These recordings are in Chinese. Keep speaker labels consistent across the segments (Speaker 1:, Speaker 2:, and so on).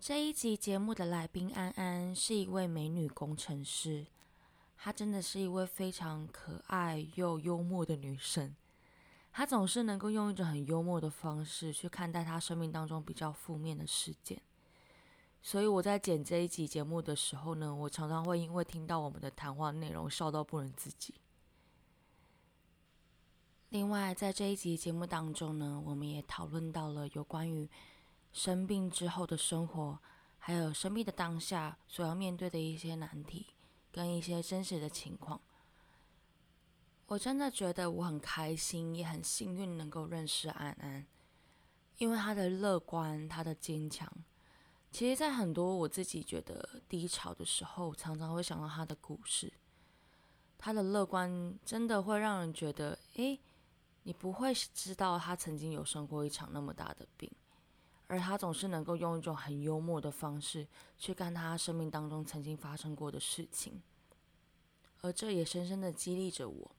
Speaker 1: 这一集节目的来宾安安是一位美女工程师，她真的是一位非常可爱又幽默的女生。她总是能够用一种很幽默的方式去看待她生命当中比较负面的事件。所以我在剪这一集节目的时候呢，我常常会因为听到我们的谈话内容笑到不能自己。另外，在这一集节目当中呢，我们也讨论到了有关于。生病之后的生活，还有生病的当下所要面对的一些难题，跟一些真实的情况，我真的觉得我很开心，也很幸运能够认识安安，因为他的乐观，他的坚强，其实在很多我自己觉得低潮的时候，常常会想到他的故事。他的乐观真的会让人觉得，诶，你不会知道他曾经有生过一场那么大的病。而他总是能够用一种很幽默的方式去看他生命当中曾经发生过的事情，而这也深深的激励着我。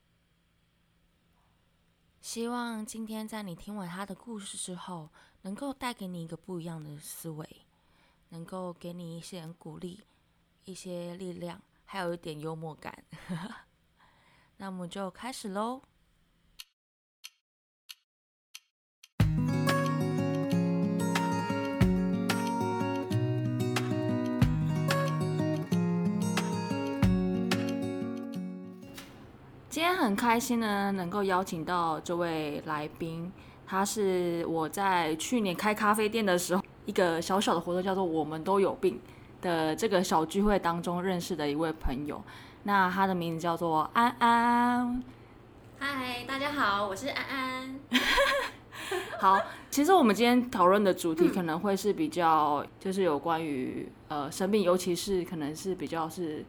Speaker 1: 希望今天在你听完他的故事之后，能够带给你一个不一样的思维，能够给你一些鼓励、一些力量，还有一点幽默感。那我们就开始喽。今天很开心呢，能够邀请到这位来宾。他是我在去年开咖啡店的时候，一个小小的活动叫做“我们都有病”的这个小聚会当中认识的一位朋友。那他的名字叫做安安。
Speaker 2: 嗨，大家好，我是安安。
Speaker 1: 好，其实我们今天讨论的主题可能会是比较，就是有关于呃生病，尤其是可能是比较是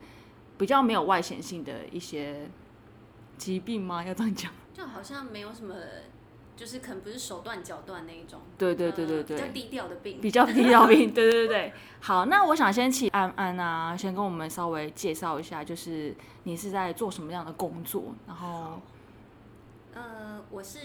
Speaker 1: 比较没有外显性的一些。疾病吗？要这样讲，
Speaker 2: 就好像没有什么，就是可能不是手断脚断那一种。
Speaker 1: 对对对对对，
Speaker 2: 比较低调的病，
Speaker 1: 比较低调病。对对对好，那我想先请安安啊，先跟我们稍微介绍一下，就是你是在做什么样的工作？然后，
Speaker 2: 呃，我是。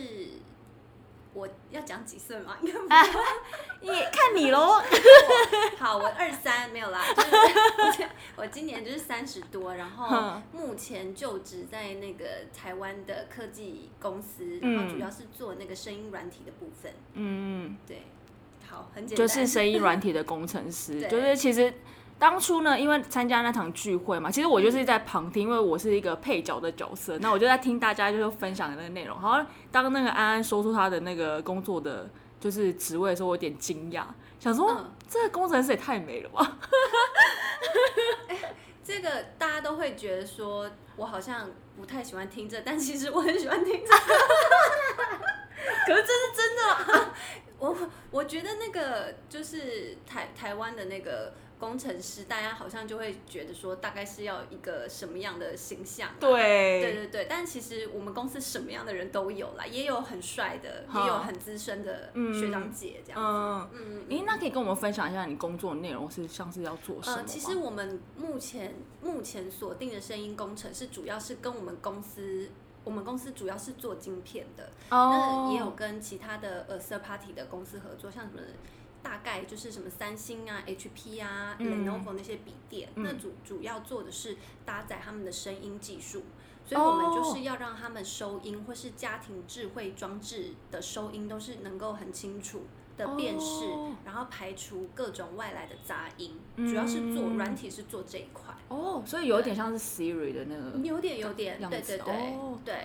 Speaker 2: 我要讲几岁吗？
Speaker 1: 你看你喽。
Speaker 2: 好，我二三没有啦，就是 我今年就是三十多，然后目前就职在那个台湾的科技公司，然后主要是做那个声音软体的部分。嗯嗯，对，好，很简单，
Speaker 1: 就是声音软体的工程师，就是其实。当初呢，因为参加那场聚会嘛，其实我就是在旁听，因为我是一个配角的角色。那我就在听大家就是分享的那个内容。好，当那个安安说出他的那个工作的就是职位的时候，我有点惊讶，想说这个工程师也太美了吧。
Speaker 2: 这个大家都会觉得说我好像不太喜欢听这，但其实我很喜欢听这。可是这是真的，我我觉得那个就是台台湾的那个。工程师，大家好像就会觉得说，大概是要一个什么样的形象？
Speaker 1: 对，
Speaker 2: 对对对。但其实我们公司什么样的人都有啦，也有很帅的，也有很资深的学长姐这样子。
Speaker 1: 嗯嗯。哎，那可以跟我们分享一下你工作的内容是像是要做什么？
Speaker 2: 其实我们目前目前锁定的声音工程是主要是跟我们公司，我们公司主要是做晶片的。哦。那也有跟其他的呃 third party 的公司合作，像什么？大概就是什么三星啊、HP 啊、Lenovo 那些笔电，那主主要做的是搭载他们的声音技术，所以我们就是要让他们收音或是家庭智慧装置的收音都是能够很清楚、的辨识，然后排除各种外来的杂音，主要是做软体是做这一块。
Speaker 3: 哦，所以有点像是 Siri 的那个，
Speaker 2: 有点有点，对对对，对，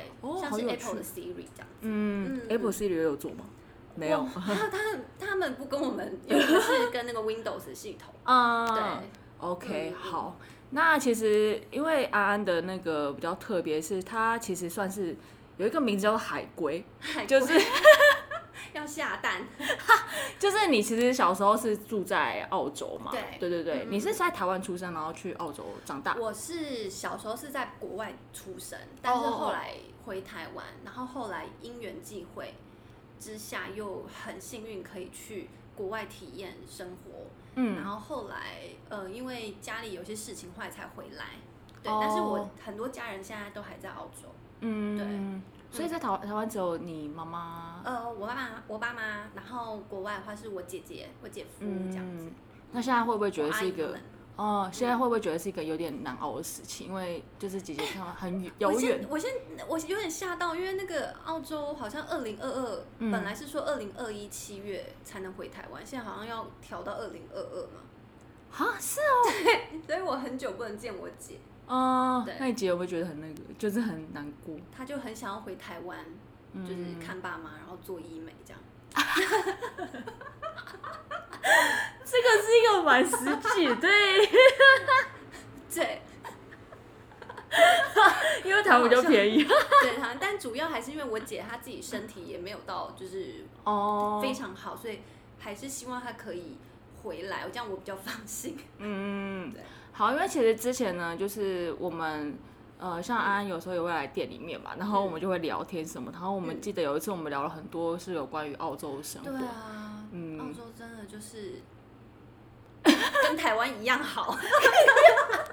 Speaker 2: 像是 Apple 的 Siri 这样子。嗯
Speaker 3: ，Apple Siri 也有做吗？没有，
Speaker 2: 他他他们不跟我们，有的是跟那个 Windows 系统。啊，对
Speaker 3: ，OK，好。那其实因为安安的那个比较特别，是它其实算是有一个名字叫做海龟，就是。
Speaker 2: 要下蛋，
Speaker 3: 就是你其实小时候是住在澳洲嘛？
Speaker 2: 对
Speaker 3: 对对对，你是在台湾出生，然后去澳洲长大。
Speaker 2: 我是小时候是在国外出生，但是后来回台湾，然后后来因缘际会之下，又很幸运可以去国外体验生活。嗯，然后后来呃，因为家里有些事情，后来才回来。对，但是我很多家人现在都还在澳洲。嗯，对。
Speaker 3: 所以在台台湾只有你妈妈？
Speaker 2: 呃，我爸妈、我爸妈，然后国外的话是我姐姐、我姐夫这样子。
Speaker 3: 那现在会不会觉得是一个？哦，现在会不会觉得是一个有点难熬的事情？因为就是姐姐他们很遥远。
Speaker 2: 我先，我有点吓到，因为那个澳洲好像二零二二本来是说二零二一七月才能回台湾，现在好像要调到二零二二嘛。
Speaker 3: 啊，是哦。
Speaker 2: 对，所以我很久不能见我姐。
Speaker 3: 哦，那你姐会不会觉得很那个，就是很难过？
Speaker 2: 她就很想要回台湾，就是看爸妈，然后做医美这样。
Speaker 3: 这个是一个蛮实际，对，
Speaker 2: 对，
Speaker 3: 因为糖比较便宜。
Speaker 2: 对，他，但主要还是因为我姐她自己身体也没有到就是哦非常好，所以还是希望她可以回来，这样我比较放心。嗯，对。
Speaker 3: 好，因为其实之前呢，就是我们呃，像安安有时候也会来店里面嘛，然后我们就会聊天什么。然后我们记得有一次我们聊了很多是有关于澳洲的生活。
Speaker 2: 对啊，嗯，澳洲真的就是跟台湾一样好。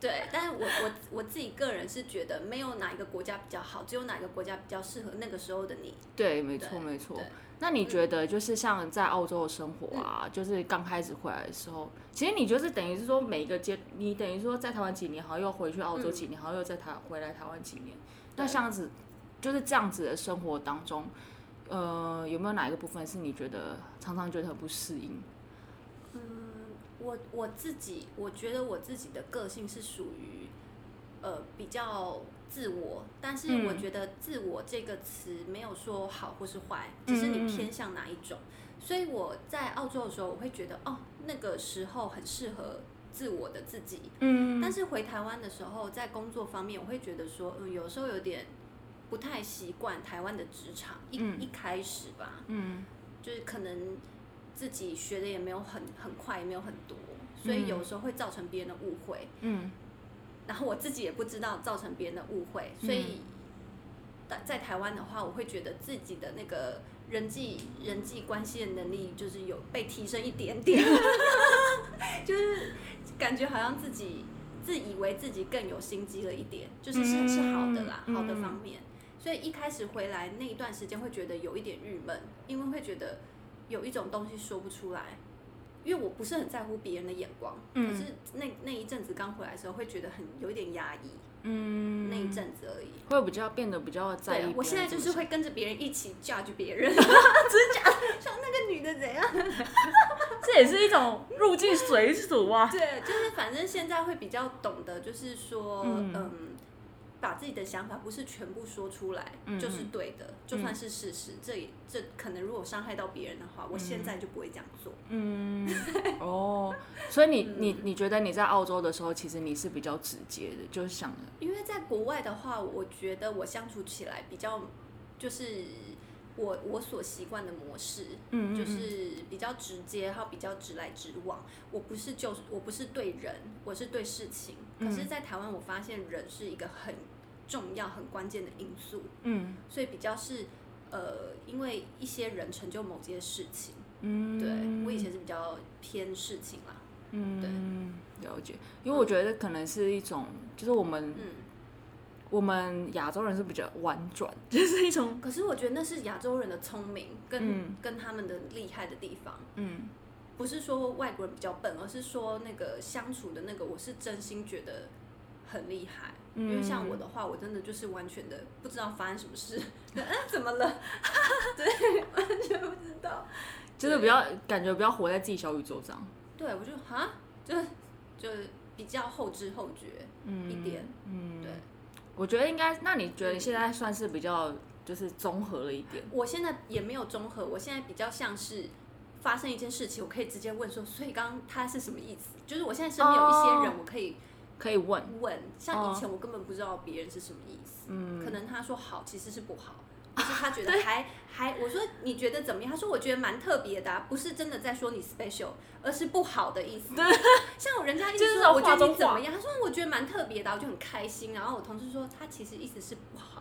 Speaker 2: 对，但是我我我自己个人是觉得没有哪一个国家比较好，只有哪一个国家比较适合那个时候的你。
Speaker 3: 对，没错，没错。那你觉得就是像在澳洲的生活啊，就是刚开始回来的时候，其实你就是等于是说每一个阶，你等于说在台湾几年，好像又回去澳洲几年，好像又在台回来台湾几年。那像子就是这样子的生活当中，呃，有没有哪一个部分是你觉得常常觉得很不适应？
Speaker 2: 嗯，我我自己我觉得我自己的个性是属于呃比较。自我，但是我觉得“自我”这个词没有说好或是坏，只是你偏向哪一种。所以我在澳洲的时候，我会觉得哦，那个时候很适合自我的自己。嗯。但是回台湾的时候，在工作方面，我会觉得说，嗯，有时候有点不太习惯台湾的职场。一一开始吧，嗯，就是可能自己学的也没有很很快，也没有很多，所以有时候会造成别人的误会。嗯。然后我自己也不知道造成别人的误会，所以在在台湾的话，我会觉得自己的那个人际人际关系的能力就是有被提升一点点，就是感觉好像自己自以为自己更有心机了一点，就是是是好的啦，好的方面。所以一开始回来那一段时间会觉得有一点郁闷，因为会觉得有一种东西说不出来。因为我不是很在乎别人的眼光，可是那那一阵子刚回来的时候，会觉得很有一点压抑，嗯，那一阵子而已，
Speaker 3: 会比较变得比较在意。
Speaker 2: 我现在就是会跟着别人一起 judge 别人，真假？像那个女的怎样？
Speaker 3: 这也是一种入境随俗啊。
Speaker 2: 对，就是反正现在会比较懂得，就是说，嗯。把自己的想法不是全部说出来就是对的，就算是事实，这也这可能如果伤害到别人的话，我现在就不会这样做。嗯，
Speaker 3: 哦，所以你你你觉得你在澳洲的时候，其实你是比较直接的，就是想，
Speaker 2: 因为在国外的话，我觉得我相处起来比较就是我我所习惯的模式，嗯就是比较直接，还有比较直来直往。我不是就我不是对人，我是对事情。可是，在台湾，我发现人是一个很重要、很关键的因素。嗯，所以比较是呃，因为一些人成就某件事情。嗯，对我以前是比较偏事情啦。嗯，
Speaker 3: 对，了解。因为我觉得可能是一种，就是我们，我们亚洲人是比较婉转，就是一种。
Speaker 2: 可是我觉得那是亚洲人的聪明，跟跟他们的厉害的地方。嗯。不是说外国人比较笨，而是说那个相处的那个，我是真心觉得很厉害。因为像我的话，我真的就是完全的不知道发生什么事，嗯，怎么了？对，完全不知道，
Speaker 3: 就是比较感觉比较活在自己小宇宙上。
Speaker 2: 对，我就哈，就就比较后知后觉一点，嗯，对。
Speaker 3: 我觉得应该，那你觉得你现在算是比较就是综合了一点？
Speaker 2: 我现在也没有综合，我现在比较像是发生一件事情，我可以直接问说，所以刚刚他是什么意思？就是我现在身边有一些人，我可以。
Speaker 3: 可以问
Speaker 2: 问，像以前我根本不知道别人是什么意思，嗯，可能他说好其实是不好，可是他觉得 还还，我说你觉得怎么样？他说我觉得蛮特别的，不是真的在说你 special，而是不好的意思。对，像人家一说 我觉得你怎么样？他说我觉得蛮特别的，我就很开心。然后我同事说他其实意思是不好，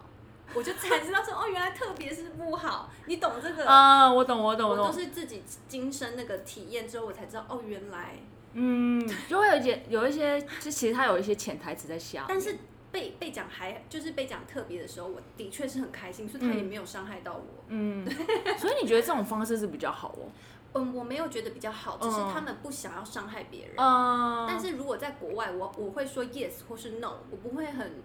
Speaker 2: 我就才知道说哦，原来特别是不好。你懂这个
Speaker 3: 啊？我懂，我懂，我懂。
Speaker 2: 都是自己今生那个体验之后，我才知道哦，原来。
Speaker 3: 嗯，就会有一些有一些，就其实他有一些潜台词在下。
Speaker 2: 但是被被讲还就是被讲特别的时候，我的确是很开心，所以他也没有伤害到我。嗯，
Speaker 3: 所以你觉得这种方式是比较好哦？
Speaker 2: 嗯，我没有觉得比较好，只是他们不想要伤害别人。嗯，但是如果在国外，我我会说 yes 或是 no，我不会很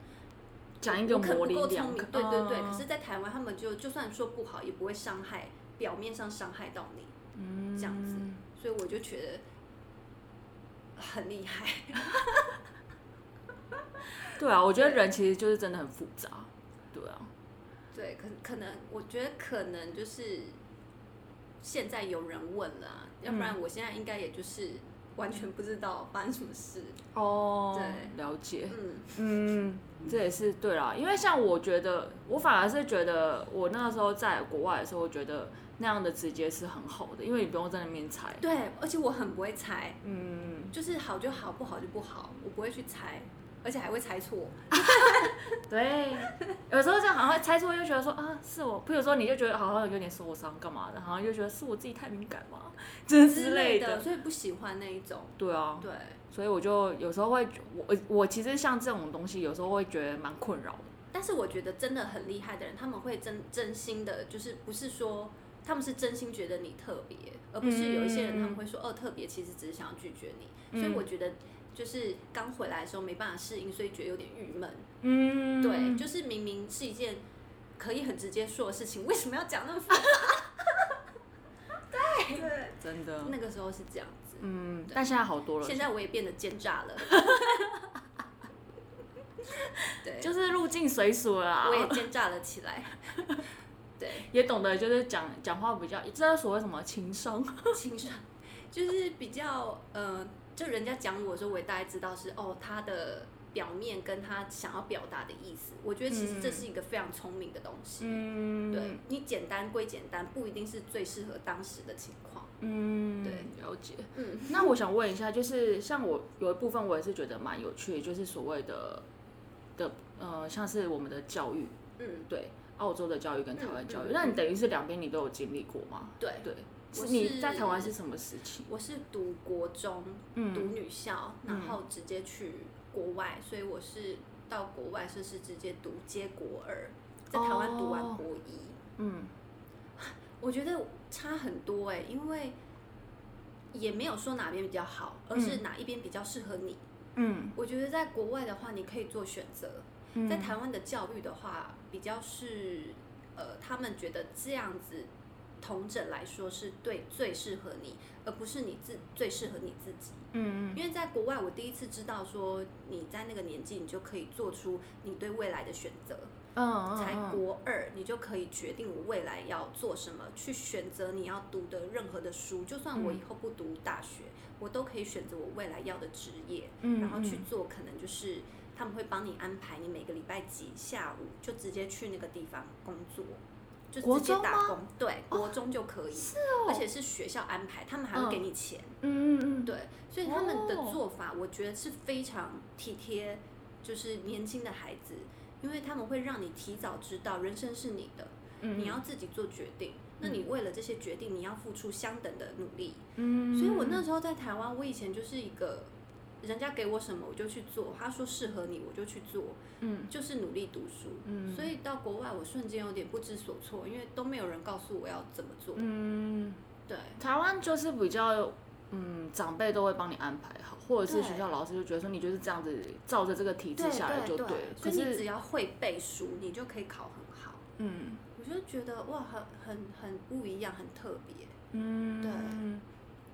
Speaker 3: 讲一个模棱
Speaker 2: 两可。对对对，可是，在台湾他们就就算说不好，也不会伤害表面上伤害到你。嗯，这样子，所以我就觉得。很厉害，
Speaker 3: 对啊，我觉得人其实就是真的很复杂，对啊，
Speaker 2: 对，可可能我觉得可能就是现在有人问了，要不然我现在应该也就是完全不知道发生什么事。
Speaker 3: 哦，对，了解，嗯。嗯，这也是对啦，因为像我觉得，我反而是觉得我那个时候在国外的时候，我觉得。那样的直接是很好的，因为你不用在那边猜。
Speaker 2: 对，而且我很不会猜，嗯，就是好就好，不好就不好，我不会去猜，而且还会猜错。
Speaker 3: 对，有时候这样好像猜错，又觉得说啊是我，比如说你就觉得好像有点受伤干嘛的，好像就觉得是我自己太敏感嘛，之类的，
Speaker 2: 所以不喜欢那一种。
Speaker 3: 对啊，
Speaker 2: 对，
Speaker 3: 所以我就有时候会，我我其实像这种东西，有时候会觉得蛮困扰的。
Speaker 2: 但是我觉得真的很厉害的人，他们会真真心的，就是不是说。他们是真心觉得你特别，而不是有一些人他们会说哦特别，其实只是想要拒绝你。所以我觉得就是刚回来的时候没办法适应，所以觉得有点郁闷。嗯，对，就是明明是一件可以很直接说的事情，为什么要讲那么复杂？对对，
Speaker 3: 真的，
Speaker 2: 那个时候是这样子。
Speaker 3: 嗯，但现在好多了。
Speaker 2: 现在我也变得奸诈了。对，
Speaker 3: 就是入境随俗了。
Speaker 2: 我也奸诈了起来。
Speaker 3: 对 也懂得就是讲讲话比较，知道所谓什么情商，
Speaker 2: 情商 就是比较呃，就人家讲我的时候，我也大概知道是哦，他的表面跟他想要表达的意思。我觉得其实这是一个非常聪明的东西。嗯，对你简单归简单，不一定是最适合当时的情况。嗯，对，
Speaker 3: 了解。嗯，那我想问一下，就是像我有一部分我也是觉得蛮有趣，就是所谓的的呃，像是我们的教育。嗯，对。澳洲的教育跟台湾教育，那你等于是两边你都有经历过吗？
Speaker 2: 对
Speaker 3: 对，你在台湾是什么时期？
Speaker 2: 我是读国中，读女校，然后直接去国外，所以我是到国外是是直接读接国二，在台湾读完国一。嗯，我觉得差很多哎，因为也没有说哪边比较好，而是哪一边比较适合你。嗯，我觉得在国外的话，你可以做选择。在台湾的教育的话，比较是，呃，他们觉得这样子，同整来说是对最适合你，而不是你自最适合你自己。嗯嗯。因为在国外，我第一次知道说，你在那个年纪，你就可以做出你对未来的选择。嗯嗯。才国二，你就可以决定我未来要做什么，去选择你要读的任何的书。就算我以后不读大学，我都可以选择我未来要的职业，然后去做，可能就是。他们会帮你安排，你每个礼拜几下午就直接去那个地方工作，就直接打工。对，国中就可以，
Speaker 3: 是哦，
Speaker 2: 而且是学校安排，他们还会给你钱。嗯嗯嗯，对，所以他们的做法，我觉得是非常体贴，就是年轻的孩子，因为他们会让你提早知道人生是你的，你要自己做决定。那你为了这些决定，你要付出相等的努力。嗯，所以我那时候在台湾，我以前就是一个。人家给我什么我就去做，他说适合你我就去做，嗯，就是努力读书，嗯，所以到国外我瞬间有点不知所措，因为都没有人告诉我要怎么做，嗯，对，
Speaker 3: 台湾就是比较嗯，长辈都会帮你安排好，或者是学校老师就觉得说你就是这样子照着这个体制下来就
Speaker 2: 对
Speaker 3: 对。可
Speaker 2: 所以你只，要会背书，你就可以考很好。
Speaker 3: 嗯。
Speaker 2: 我就觉得哇，很很很不一样，很特别，
Speaker 3: 嗯，
Speaker 2: 对。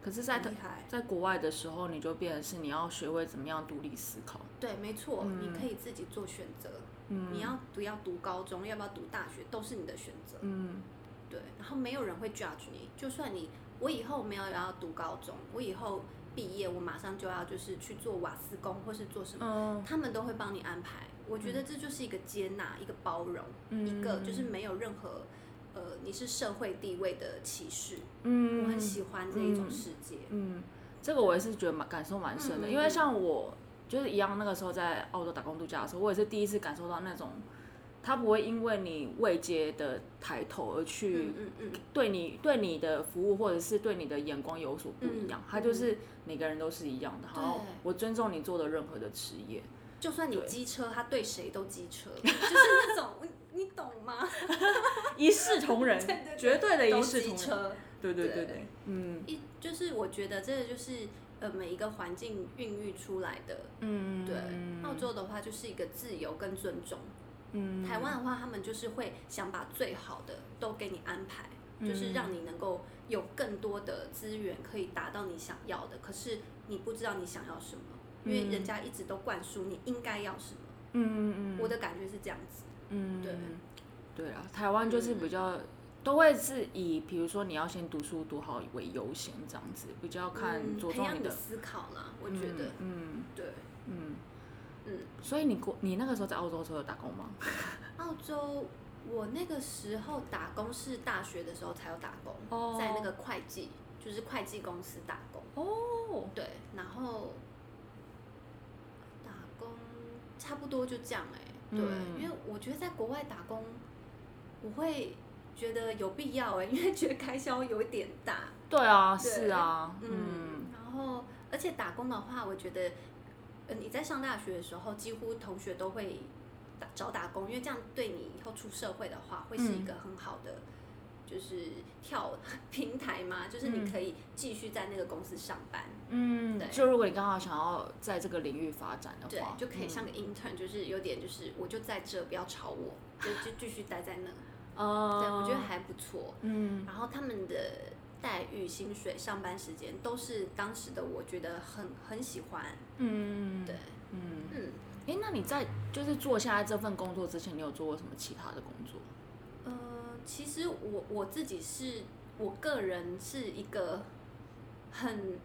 Speaker 3: 可是在，
Speaker 2: 在。
Speaker 3: 在国外的时候，你就变成是你要学会怎么样独立思考。
Speaker 2: 对，没错，
Speaker 3: 嗯
Speaker 2: 你可以自己做选择。
Speaker 3: 嗯
Speaker 2: 你要不要读高中，要不要读大学，都是你的选择。
Speaker 3: 嗯
Speaker 2: 对，然后没有人会 judge 你，就算你我以后没有要读高中，我以后毕业我马上就要就是去做瓦斯工或是做什么，
Speaker 3: 嗯
Speaker 2: 他们都会帮你安排。我觉得这就是一个接纳，一个包容，一个就是没有任何呃你是社会地位的歧视。
Speaker 3: 嗯，
Speaker 2: 我很喜欢这一种世界。
Speaker 3: 嗯，这个我也是觉得蛮感受蛮深的，因为像我就是一样，那个时候在澳洲打工度假的时候，我也是第一次感受到那种，他不会因为你未接的抬头而去对你对你的服务或者是对你的眼光有所不一样，
Speaker 2: 嗯。
Speaker 3: 他就是每个人都是一样的，然后我尊重你做的任何的职业，
Speaker 2: 就算你机车，他对谁都机车，就是那种你你懂吗？
Speaker 3: 一视同仁，
Speaker 2: 对对对
Speaker 3: 绝对的一视同仁，对对对
Speaker 2: 对
Speaker 3: 对，嗯。
Speaker 2: 一就是我觉得这个就是呃每一个环境孕育出来的。
Speaker 3: 嗯，
Speaker 2: 对，澳洲的话就是一个自由跟尊重，
Speaker 3: 嗯，
Speaker 2: 台湾的话他们就是会想把最好的都给你安排，
Speaker 3: 嗯。
Speaker 2: 就是让你能够有更多的资源可以达到你想要的，可是你不知道你想要什么，因为人家一直都灌输你应该要什么。
Speaker 3: 嗯嗯嗯，
Speaker 2: 我的感觉是这样子。
Speaker 3: 嗯，
Speaker 2: 对。
Speaker 3: 对啊，台湾就是比较、都会是以比如说你要先读书读好为优先这样子，比较看重你的，
Speaker 2: 思考啦，我觉得，
Speaker 3: 嗯
Speaker 2: 对，
Speaker 3: 嗯
Speaker 2: 嗯，
Speaker 3: 所以你过你那个时候在澳洲的时候有打工吗？
Speaker 2: 澳洲我那个时候打工是大学的时候才有打工，
Speaker 3: 哦
Speaker 2: 在那个会计，就是会计公司打工，
Speaker 3: 哦，
Speaker 2: 对，然后打工差不多就这样哎、对，
Speaker 3: 嗯。
Speaker 2: 因为我觉得在国外打工，我会觉得有必要哎、因为觉得开销有一点大，
Speaker 3: 对啊，
Speaker 2: 对
Speaker 3: 是啊，
Speaker 2: 嗯
Speaker 3: 嗯，
Speaker 2: 然后而且打工的话，我觉得，呃，你在上大学的时候，几乎同学都会打找打工，因为这样对你以后出社会的话，会是一个很好的，就是跳平台嘛，就是你可以继续在那个公司上班，
Speaker 3: 嗯，
Speaker 2: 对。
Speaker 3: 就如果你刚好想要在这个领域发展的话
Speaker 2: 对
Speaker 3: 话，，
Speaker 2: 就可以
Speaker 3: 嗯。
Speaker 2: 像个 intern，就是有点就是我就在这，不要吵我，就就继续待在那，
Speaker 3: 哦，
Speaker 2: 对我觉得还不错。
Speaker 3: 嗯。
Speaker 2: 然后他们的待遇、薪水、上班时间都是当时的我觉得很很喜欢，
Speaker 3: 嗯，
Speaker 2: 对，
Speaker 3: 嗯，
Speaker 2: 嗯。
Speaker 3: 哎，那你在就是做现在这份工作之前，你有做过什么其他的工作？
Speaker 2: 呃，其实我我自己是我个人是一个很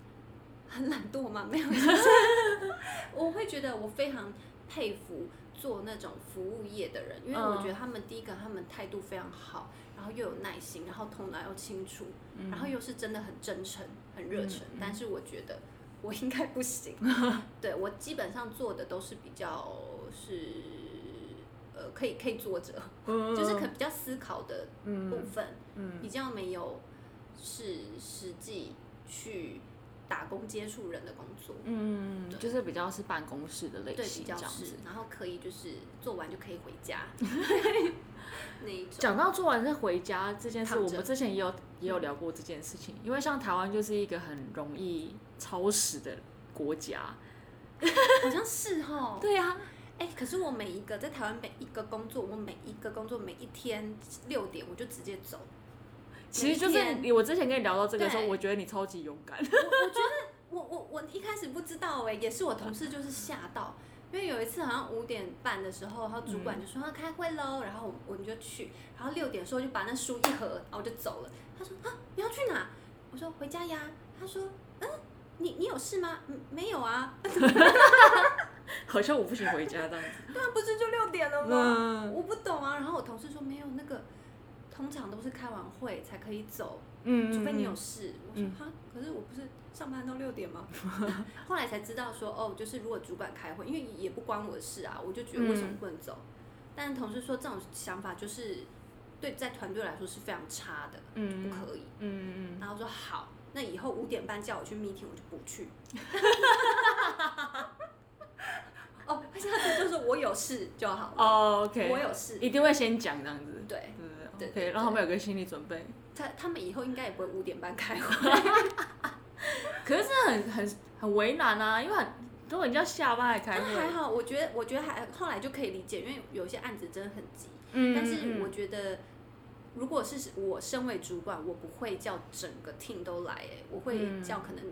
Speaker 2: 很懒惰嘛，没有，就是 我会觉得我非常佩服做那种服务业的人，因为我
Speaker 3: 嗯
Speaker 2: 觉得他们第一个他们态度非常好，然后又有耐心，然后头脑又清楚，
Speaker 3: 嗯。
Speaker 2: 然后又是真的很真诚、很热忱，但是我觉得我应该不行，对我基本上做的都是比较是呃可以可以坐着。就是可比较思考的部分，
Speaker 3: 嗯。
Speaker 2: 比较没有是实际去打工接触人的工作，
Speaker 3: 嗯，就是比较是办公室的类
Speaker 2: 对，
Speaker 3: 型
Speaker 2: 比较是然后可以就是做完就可以回家 那一种。
Speaker 3: 讲到做完再回家这件事，我们之前也有也有聊过这件事情，因为像台湾就是一个很容易超时的国家。
Speaker 2: 好像是哈，
Speaker 3: 对呀、
Speaker 2: 哎、可是我每一个在台湾每一个工作，我每一个工作每一天六点我就直接走。
Speaker 3: 其实就是我之前跟你聊到这个时候，我觉得你超级勇敢。
Speaker 2: 我我我我一开始不知道哎、也是我同事就是吓到，因为有一次好像五点半的时候，然后主管就说要开会喽，然后我们就去，然后六点的时候就把那书一合，然后我就走了。他说啊你要去哪？我说回家呀。他说嗯你你有事吗？嗯没有啊。
Speaker 3: 好像我不行回家这样子。
Speaker 2: 对啊，不是就六点了吗？
Speaker 3: 嗯
Speaker 2: 我不懂啊。然后我同事说没有那个。通常都是开完会才可以走，
Speaker 3: 嗯，
Speaker 2: 除非你有事。我说
Speaker 3: 嗯
Speaker 2: 哈，可是我不是上班到六点吗？后来才知道说，哦，就是如果主管开会，因为也不关我的事啊，我就觉得为什么不能走？但同事说这种想法就是对在团队来说是非常差的，
Speaker 3: 嗯
Speaker 2: 不可以。
Speaker 3: 嗯嗯
Speaker 2: 然后说好，那以后五点半叫我去 meeting，我就不去。哦，下次就是我有事就好了。
Speaker 3: 哦，OK，
Speaker 2: 我有事，
Speaker 3: 一定会先讲这样子。
Speaker 2: 对
Speaker 3: 对
Speaker 2: 对
Speaker 3: 对，OK，让他们有个心理准备。
Speaker 2: 他他们以后应该也不会五点半开会。
Speaker 3: 可是很很很为难啊，因为很如果你要下班还开会，
Speaker 2: 还好，我觉得我觉得还后来就可以理解，因为有些案子真的很急。
Speaker 3: 嗯，
Speaker 2: 但是我觉得，如果是我身为主管，我不会叫整个 team 都来，哎，我会叫可能，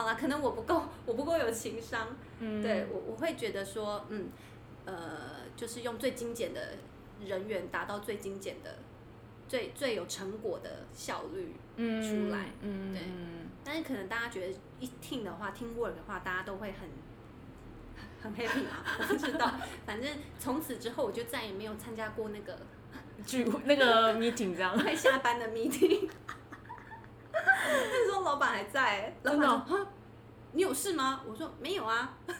Speaker 2: 好了，可能我不够，我不够有情商，
Speaker 3: 嗯，
Speaker 2: 对我我会觉得说，嗯，呃，就是用最精简的人员达到最精简的、最最有成果的效率出来，
Speaker 3: 嗯，
Speaker 2: 对。但是可能大家觉得一听的话，听 work 的话，大家都会很很 happy 嘛？我不知道，反正从此之后我就再也没有参加过那个
Speaker 3: 聚那个 meeting 这样，
Speaker 2: 快下班的 meeting。那时候老板还在，老板说：“你有事吗？”我说：“没有啊。”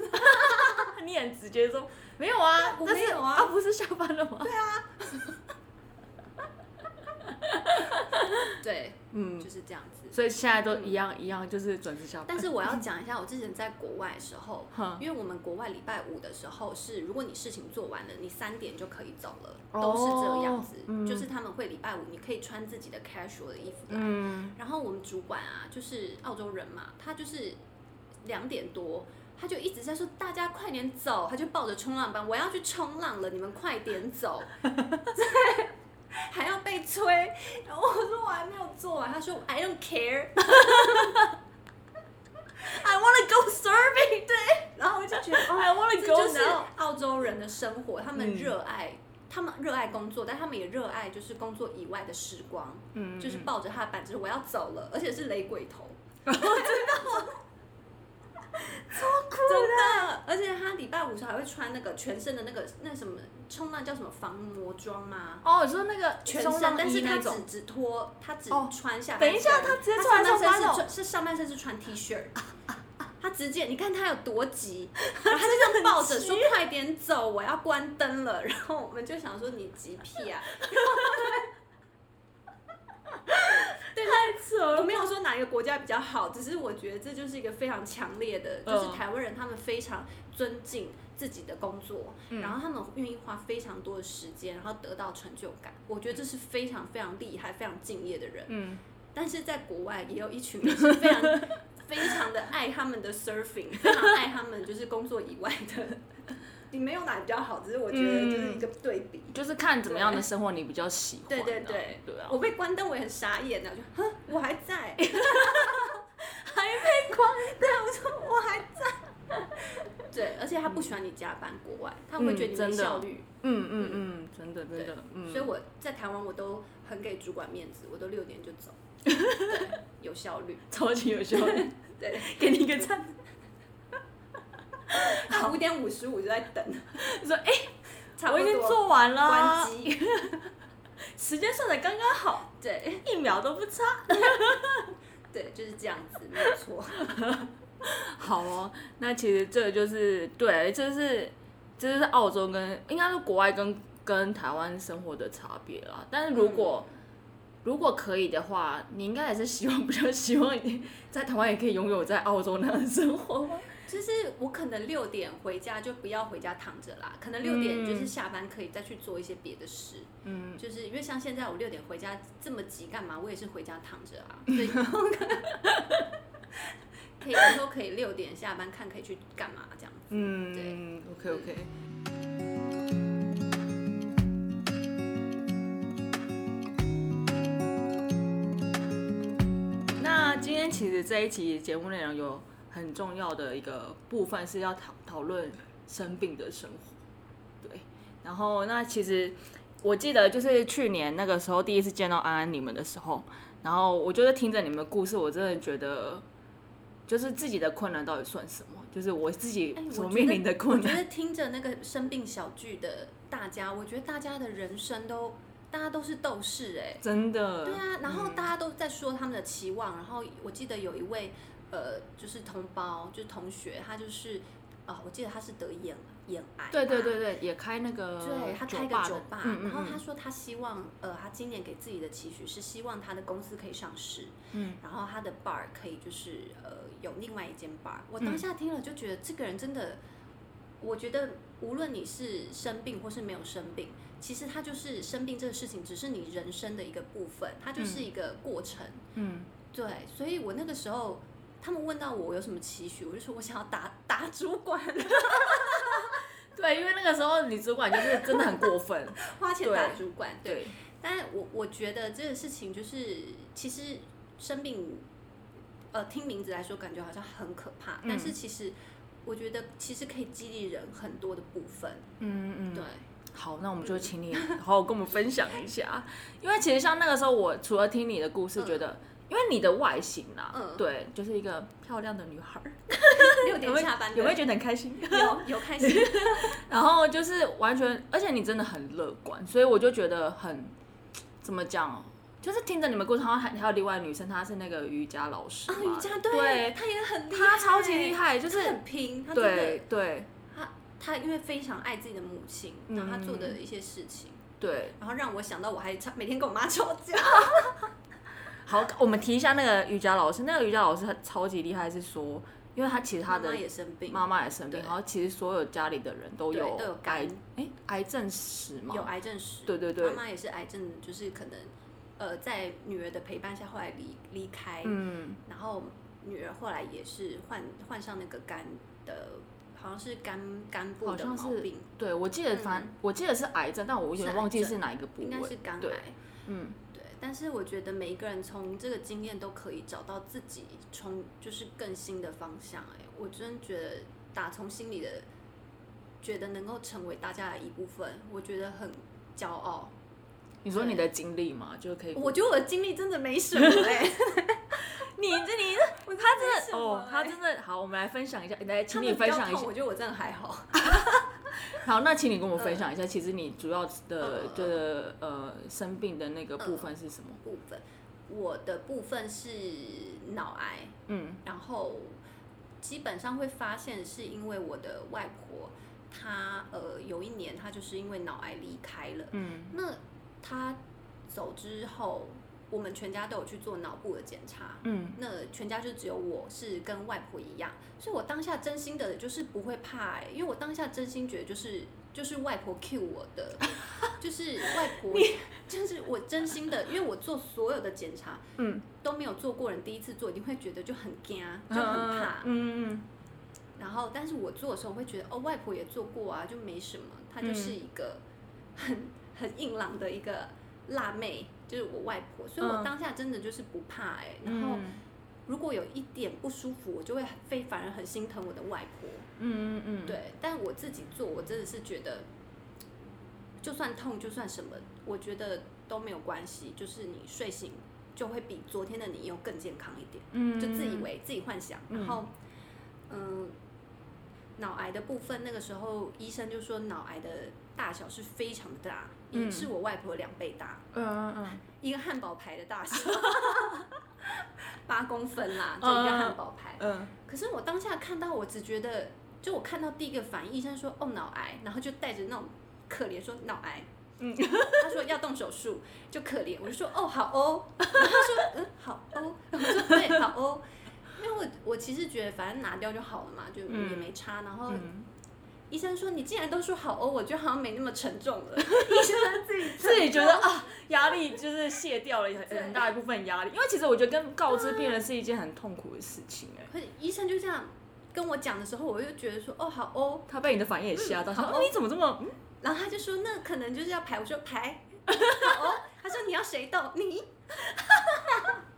Speaker 3: 你很直接说：“没有啊，
Speaker 2: 我没有啊，
Speaker 3: 啊不是下班了吗？”
Speaker 2: 对啊。对，
Speaker 3: 嗯，
Speaker 2: 就是这样子。
Speaker 3: 所以现在都一样一样，就是准时下班。
Speaker 2: 但是我要讲一下，我之前在国外的时候，因为我们国外礼拜五的时候是，如果你事情做完了，你三点就可以走了，都是这样子。就是他们会礼拜五你可以穿自己的 casual 的衣服来。然后我们主管啊，就是澳洲人嘛，他就是两点多，他就一直在说大家快点走，他就抱着冲浪板，我要去冲浪了，你们快点走。对。还要被催，然后我说我还没有做完，他说 I don't care，I wanna go surfing，对，然后我就觉得
Speaker 3: I wanna go
Speaker 2: 就是澳洲人的生活，他们热爱，他们热爱工作，但他们也热爱就是工作以外的时光，嗯，就是抱着他的板子我要走了，而且是雷鬼头，真的。超酷的，而且他礼拜五时候还会穿那个全身的那个那什么冲浪叫什么防磨装吗？
Speaker 3: 哦，你说那个
Speaker 2: 全身，但是他只只脱，他只穿下。
Speaker 3: 等一下，他直接穿
Speaker 2: 上半身是是上半身是穿 T 恤，他直接你看他有多急，然后他就这样抱着说 快点走，我要关灯了。然后我们就想说你急屁啊！
Speaker 3: 了！
Speaker 2: 我没有说哪一个国家比较好，只是我觉得这就是一个非常强烈的，就是台湾人他们非常尊敬自己的工作，然后他们愿意花非常多的时间，然后得到成就感。我觉得这是非常非常厉害、非常敬业的人。嗯，但是在国外也有一群人是非常 非常的爱他们的 surfing，非常爱他们就是工作以外的。你没有哪比较好，只是我觉得就是一个对比，
Speaker 3: 就是看怎么样的生活你比较喜欢。
Speaker 2: 对对对，
Speaker 3: 对啊。
Speaker 2: 我被关灯，我也很傻眼的，就哼，我还在，还
Speaker 3: 被关，
Speaker 2: 对，我说我还在。对，而且他不喜欢你加班，国外他会觉得你没效率。
Speaker 3: 嗯嗯嗯，真的真的。
Speaker 2: 所以我在台湾我都很给主管面子，我都六点就走，有效率，
Speaker 3: 超级有效率。
Speaker 2: 对，
Speaker 3: 给你一个赞。
Speaker 2: 五点五十五就在等，
Speaker 3: 说哎，我已经做完了，
Speaker 2: 关机，
Speaker 3: 时间算的刚刚好，
Speaker 2: 对，
Speaker 3: 一秒都不差，
Speaker 2: 对，就是这样子，没有错。
Speaker 3: 好哦，那其实这就是对，这是这是澳洲跟应该是国外跟跟台湾生活的差别啦。但是如果如果可以的话，你应该也是希望比较希望你在台湾也可以拥有在澳洲那样的生活吗？
Speaker 2: 就是我可能六点回家就不要回家躺着啦，可能六点就是下班可以再去做一些别的事。嗯，就是因为像现在我六点回家这么急干嘛？我也是回家躺着啊，所以可以有时候可以六点下班看可以去干嘛这样子。
Speaker 3: 嗯，对，OK OK。那今天其实这一期节目内容有。很重要的一个部分是要讨讨论生病的生活，对。然后那其实我记得就是去年那个时候第一次见到安安你们的时候，然后我觉得听着你们的故事，我真的觉得就是自己的困难到底算什么？就是我自己所面临的困
Speaker 2: 难。我觉得听着那个生病小剧的大家，我觉得大家的人生都大家都是斗士哎，
Speaker 3: 真的。
Speaker 2: 对啊，然后大家都在说他们的期望，然后我记得有一位。呃，就是同胞，就是同学，他就是，啊，我记得他是得眼眼癌，
Speaker 3: 对对对对，也开那个，
Speaker 2: 对他开个酒吧，然后他说他希望，呃，他今年给自己的期许是希望他的公司可以上市，嗯，然后他的 bar 可以就是呃有另外一间 bar，我当下听了就觉得这个人真的，我觉得无论你是生病或是没有生病，其实他就是生病这个事情只是你人生的一个部分，它就是一个过程，嗯，对，所以我那个时候。他们问到我有什么期许，我就说我想要打打主管，
Speaker 3: 对，因为那个时候女主管就是真的很过分，
Speaker 2: 花钱打主管，对。
Speaker 3: 对，
Speaker 2: 但是我我觉得这个事情就是，其实生病，呃，听名字来说感觉好像很可怕，但是其实我觉得其实可以激励人很多的部分，
Speaker 3: 嗯嗯，
Speaker 2: 对。
Speaker 3: 好，那我们就请你好好跟我们分享一下，因为其实像那个时候，我除了听你的故事，觉得。因为你的外形啦，
Speaker 2: 嗯。
Speaker 3: 对，就是一个漂亮的女孩儿，
Speaker 2: 六点下班
Speaker 3: 有没有觉得很开心？
Speaker 2: 有有开心，
Speaker 3: 然后就是完全，而且你真的很乐观，所以我就觉得很怎么讲，就是听着你们故事，好像还还有另外女生，她是那个瑜伽老师
Speaker 2: 啊，
Speaker 3: 嘛
Speaker 2: 瑜伽
Speaker 3: 对，
Speaker 2: 她也很厉害，
Speaker 3: 她超级厉害，就是
Speaker 2: 很拼，
Speaker 3: 对对。
Speaker 2: 他他因为非常爱自己的母亲，
Speaker 3: 嗯。
Speaker 2: 然后他做的一些事情，
Speaker 3: 对。
Speaker 2: 然后让我想到我还吵每天跟我妈吵架，
Speaker 3: 好，我们提一下那个瑜伽老师，那个瑜伽老师他超级厉害，是说，因为他其实他的
Speaker 2: 妈妈也生病，
Speaker 3: 妈妈也生病，然后其实所有家里的人都有
Speaker 2: 都有
Speaker 3: 癌，哎，癌症史嘛，
Speaker 2: 有癌症史，
Speaker 3: 对对对。
Speaker 2: 妈妈也是癌症，就是可能呃在女儿的陪伴下后来离离开，
Speaker 3: 嗯，
Speaker 2: 然后女儿后来也是患患上那个肝的，好像是肝肝部的毛病，
Speaker 3: 对，我记得反、我记得是癌症，但我有点忘记是哪一个部位，
Speaker 2: 应该是肝癌。
Speaker 3: 嗯，
Speaker 2: 对，但是我觉得每一个人从这个经验都可以找到自己从就是更新的方向、哎，我真觉得打从心里的觉得能够成为大家的一部分，我觉得很骄傲。
Speaker 3: 你说你的经历嘛，就可以，
Speaker 2: 我觉得我的经历真的没什么 哎、
Speaker 3: 你这你
Speaker 2: 我
Speaker 3: 他真的哦，他
Speaker 2: 哎
Speaker 3: 真的好，我们来分享一下，来请你分享一下，
Speaker 2: 我觉得我真的还好。
Speaker 3: 好，那请你跟我们分享一下，其实你主要的
Speaker 2: 嗯
Speaker 3: 的呃生病的那个部分是什么？
Speaker 2: 部分，我的部分是脑癌，
Speaker 3: 嗯
Speaker 2: 然后基本上会发现是因为我的外婆，她呃有一年她就是因为脑癌离开了。
Speaker 3: 嗯
Speaker 2: 那她走之后，我们全家都有去做脑部的检查。
Speaker 3: 嗯
Speaker 2: 那全家就只有我是跟外婆一样，所以我当下真心的就是不会怕、欸，因为我当下真心觉得就是就是外婆 cue 我的，就是外婆，就是我真心的，因为我做所有的检查
Speaker 3: 嗯，
Speaker 2: 都没有做过人，第一次做一定会觉得就很惊，就很怕。
Speaker 3: 嗯嗯
Speaker 2: 然后，但是我做的时候会觉得，哦，外婆也做过啊，就没什么。她就是一个很很硬朗的一个辣妹，就是我外婆，所以我
Speaker 3: 嗯
Speaker 2: 当下真的就是不怕哎、
Speaker 3: 嗯，
Speaker 2: 然后如果有一点不舒服，我就会非反而很心疼我的外婆。
Speaker 3: 嗯嗯嗯，
Speaker 2: 对，但我自己做，我真的是觉得，就算痛，就算什么，我觉得都没有关系。就是你睡醒就会比昨天的你又更健康一点。
Speaker 3: 嗯，
Speaker 2: 就自以为自己幻想，
Speaker 3: 嗯
Speaker 2: 然后，嗯，脑癌的部分，那个时候医生就说脑癌的大小是非常大，
Speaker 3: 嗯
Speaker 2: 也是我外婆两倍大，
Speaker 3: 嗯嗯嗯。
Speaker 2: 一个汉堡牌的大小，八公分啦，就一个汉堡牌。
Speaker 3: 嗯。
Speaker 2: 可是我当下看到，我只觉得，就我看到第一个反应，医生说哦脑癌，然后就带着那种可怜说脑癌。
Speaker 3: 嗯。
Speaker 2: 他说要动手术，就可怜，我就说哦好哦，然后他说嗯好哦，我说对好哦，因为我我其实觉得反正拿掉就好了嘛，就
Speaker 3: 嗯。
Speaker 2: 也没差。然后
Speaker 3: 嗯，
Speaker 2: 医生说你既然都说好哦，我觉得好像没那么沉重了。医生自己
Speaker 3: 自己觉得啊，压力就是卸掉了很很大一部分压力，因为其实我觉得跟告知病人是一件很痛苦的事情哎。
Speaker 2: 可是医生就这样跟我讲的时候，我就觉得说哦好哦，
Speaker 3: 他被你的反应也吓到，
Speaker 2: 嗯
Speaker 3: 说哦。你怎么这么嗯？
Speaker 2: 然后他就说那可能就是要排，我说排，好哦，他说你要谁动你。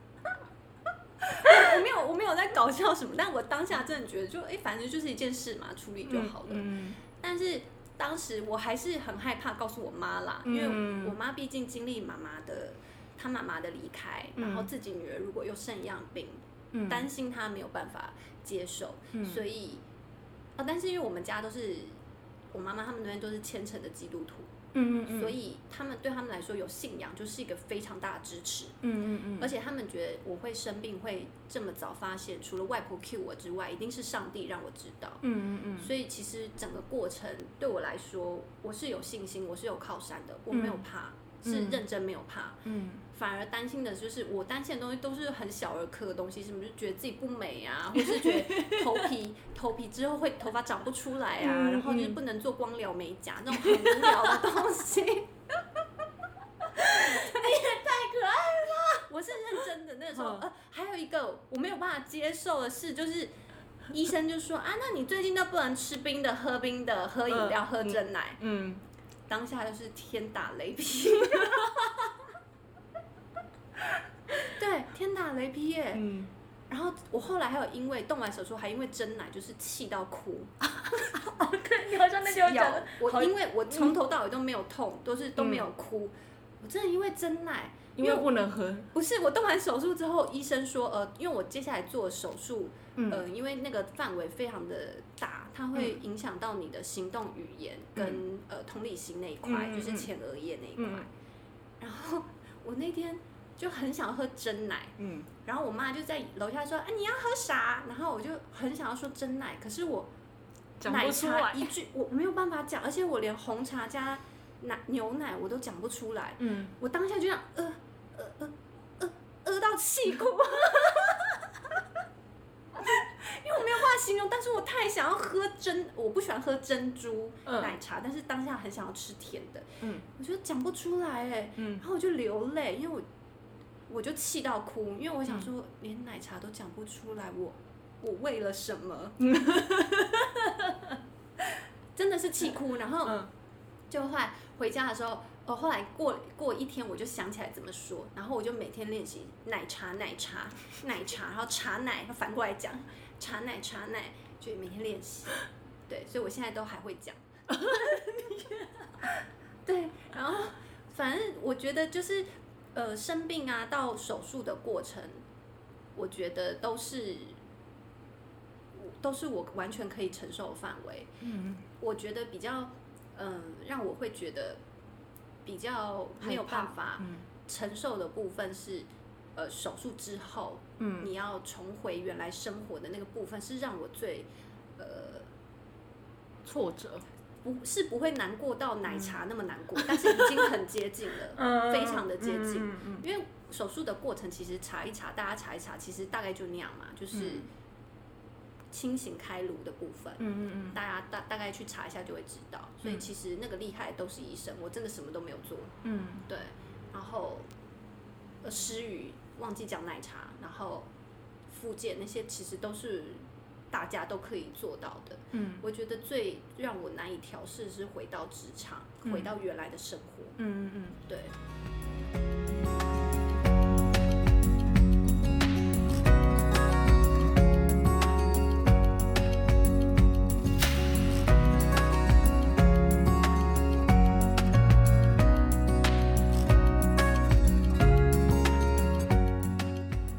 Speaker 2: 我没有，我没有在搞笑什么，但我当下真的觉得就，哎，反正就是一件事嘛，处理就好了。
Speaker 3: 嗯
Speaker 2: 但是当时我还是很害怕告诉我妈啦，因为
Speaker 3: 嗯。
Speaker 2: 我妈毕竟经历妈妈的，她妈妈的离开，
Speaker 3: 嗯
Speaker 2: 然后自己女儿如果又肾样病，
Speaker 3: 嗯。
Speaker 2: 担心她没有办法接受，
Speaker 3: 嗯。
Speaker 2: 所以，啊，但是因为我们家都是我妈妈他们那边都是虔诚的基督徒，
Speaker 3: 嗯嗯，
Speaker 2: 所以他们对他们来说有信仰就是一个非常大的支持，
Speaker 3: 嗯嗯嗯，
Speaker 2: 而且他们觉得我会生病会这么早发现，除了外婆 cue 我之外，一定是上帝让我知道。
Speaker 3: 嗯嗯嗯，
Speaker 2: 所以其实整个过程对我来说，我是有信心，我是有靠山的，我没有怕，是认真没有怕，
Speaker 3: 嗯
Speaker 2: 反而担心的就是我担心的东西都是很小儿科的东西，什么就觉得自己不美啊，或是觉得头皮 头皮之后会头发长不出来啊，
Speaker 3: 嗯
Speaker 2: 然后就是不能做光疗美甲那种很无聊的东西。你也太可爱了，我是认真的，那个时候，呃，还有一个我没有办法接受的事，就是医生就说啊，那你最近都不能吃冰的、喝冰的、喝饮料、喝真奶。嗯，当下就是天打雷劈。对，天打雷劈耶。嗯。然后我后来还有因为动完手术，还因为真奶就是气到哭。
Speaker 3: 对，你好像那天讲，
Speaker 2: 我因为我从头到尾都没有痛，都是都没有哭。我真的因为真奶，
Speaker 3: 因为不能喝。
Speaker 2: 不是，我动完手术之后，医生说，呃，因为我接下来做手术，呃，因为那个范围非常的大，它会影响到你的行动语言跟呃同理心那一块，就是前额叶那一块。然后我那天。就很想要喝真奶，嗯，然后我妈就在楼下说：“哎，你要喝啥？”然后我就很想要说真奶，可是我奶茶一句我没有办法讲，而且我连红茶加奶牛奶我都讲不出来，嗯，我当下就想呃呃呃呃呃到气哭，因为我没有办法形容，但是我太想要喝真，我不喜欢喝珍珠奶茶，但是当下很想要吃甜的，嗯，我觉得讲不出来哎，嗯，然后我就流泪，因为我。我就气到哭，因为我想说，连奶茶都讲不出来，我我为了什么？真的是气哭，然后就后来回家的时候，哦，后来过过一天，我就想起来怎么说，然后我就每天练习奶茶奶茶奶茶，然后茶奶，反过来讲茶奶茶奶，就每天练习。对，所以我现在都还会讲。对，然后反正我觉得就是。呃，生病啊，到手术的过程，我觉得都是，都是我完全可以承受的范围。嗯，我觉得比较，嗯，让我会觉得比较没有办法承受的部分是，呃，手术之后，嗯，你要重回原来生活的那个部分，是让我最，呃，
Speaker 3: 挫折。
Speaker 2: 不是不会难过到奶茶那么难过，但是已经很接近了，非常的接近。因为手术的过程其实查一查，大家查一查，其实大概就那样嘛，就是清醒开颅的部分。嗯嗯嗯，大家大大概去查一下就会知道。所以其实那个厉害都是医生，我真的什么都没有做。嗯，对。然后呃失语忘记讲奶茶，然后复健那些其实都是。大家都可以做到的。嗯，我觉得最让我难以调试是回到职场，回到原来的生活。嗯嗯嗯，对。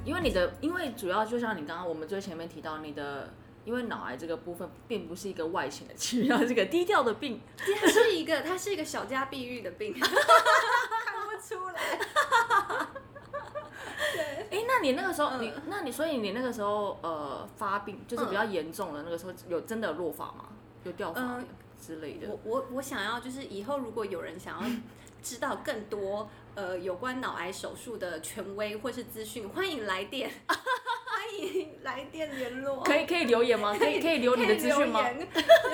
Speaker 3: 因为你的，因为主要就像你刚刚我们最前面提到你的。因为脑癌这个部分并不是一个外显的疾病，是个低调的病，
Speaker 2: 它是一个，它是一个小家碧玉的病，看不出来。
Speaker 3: 对，哎，那你那个时候，你，那你，所以你那个时候，呃，发病就是比较严重的那个时候，有真的落发吗？有掉发之类的？
Speaker 2: 我我我想要，就是以后如果有人想要知道更多，呃，有关脑癌手术的权威或是资讯，欢迎来电。欢迎来电联络，
Speaker 3: 可以可以留言吗？可以 可以留你的资讯吗？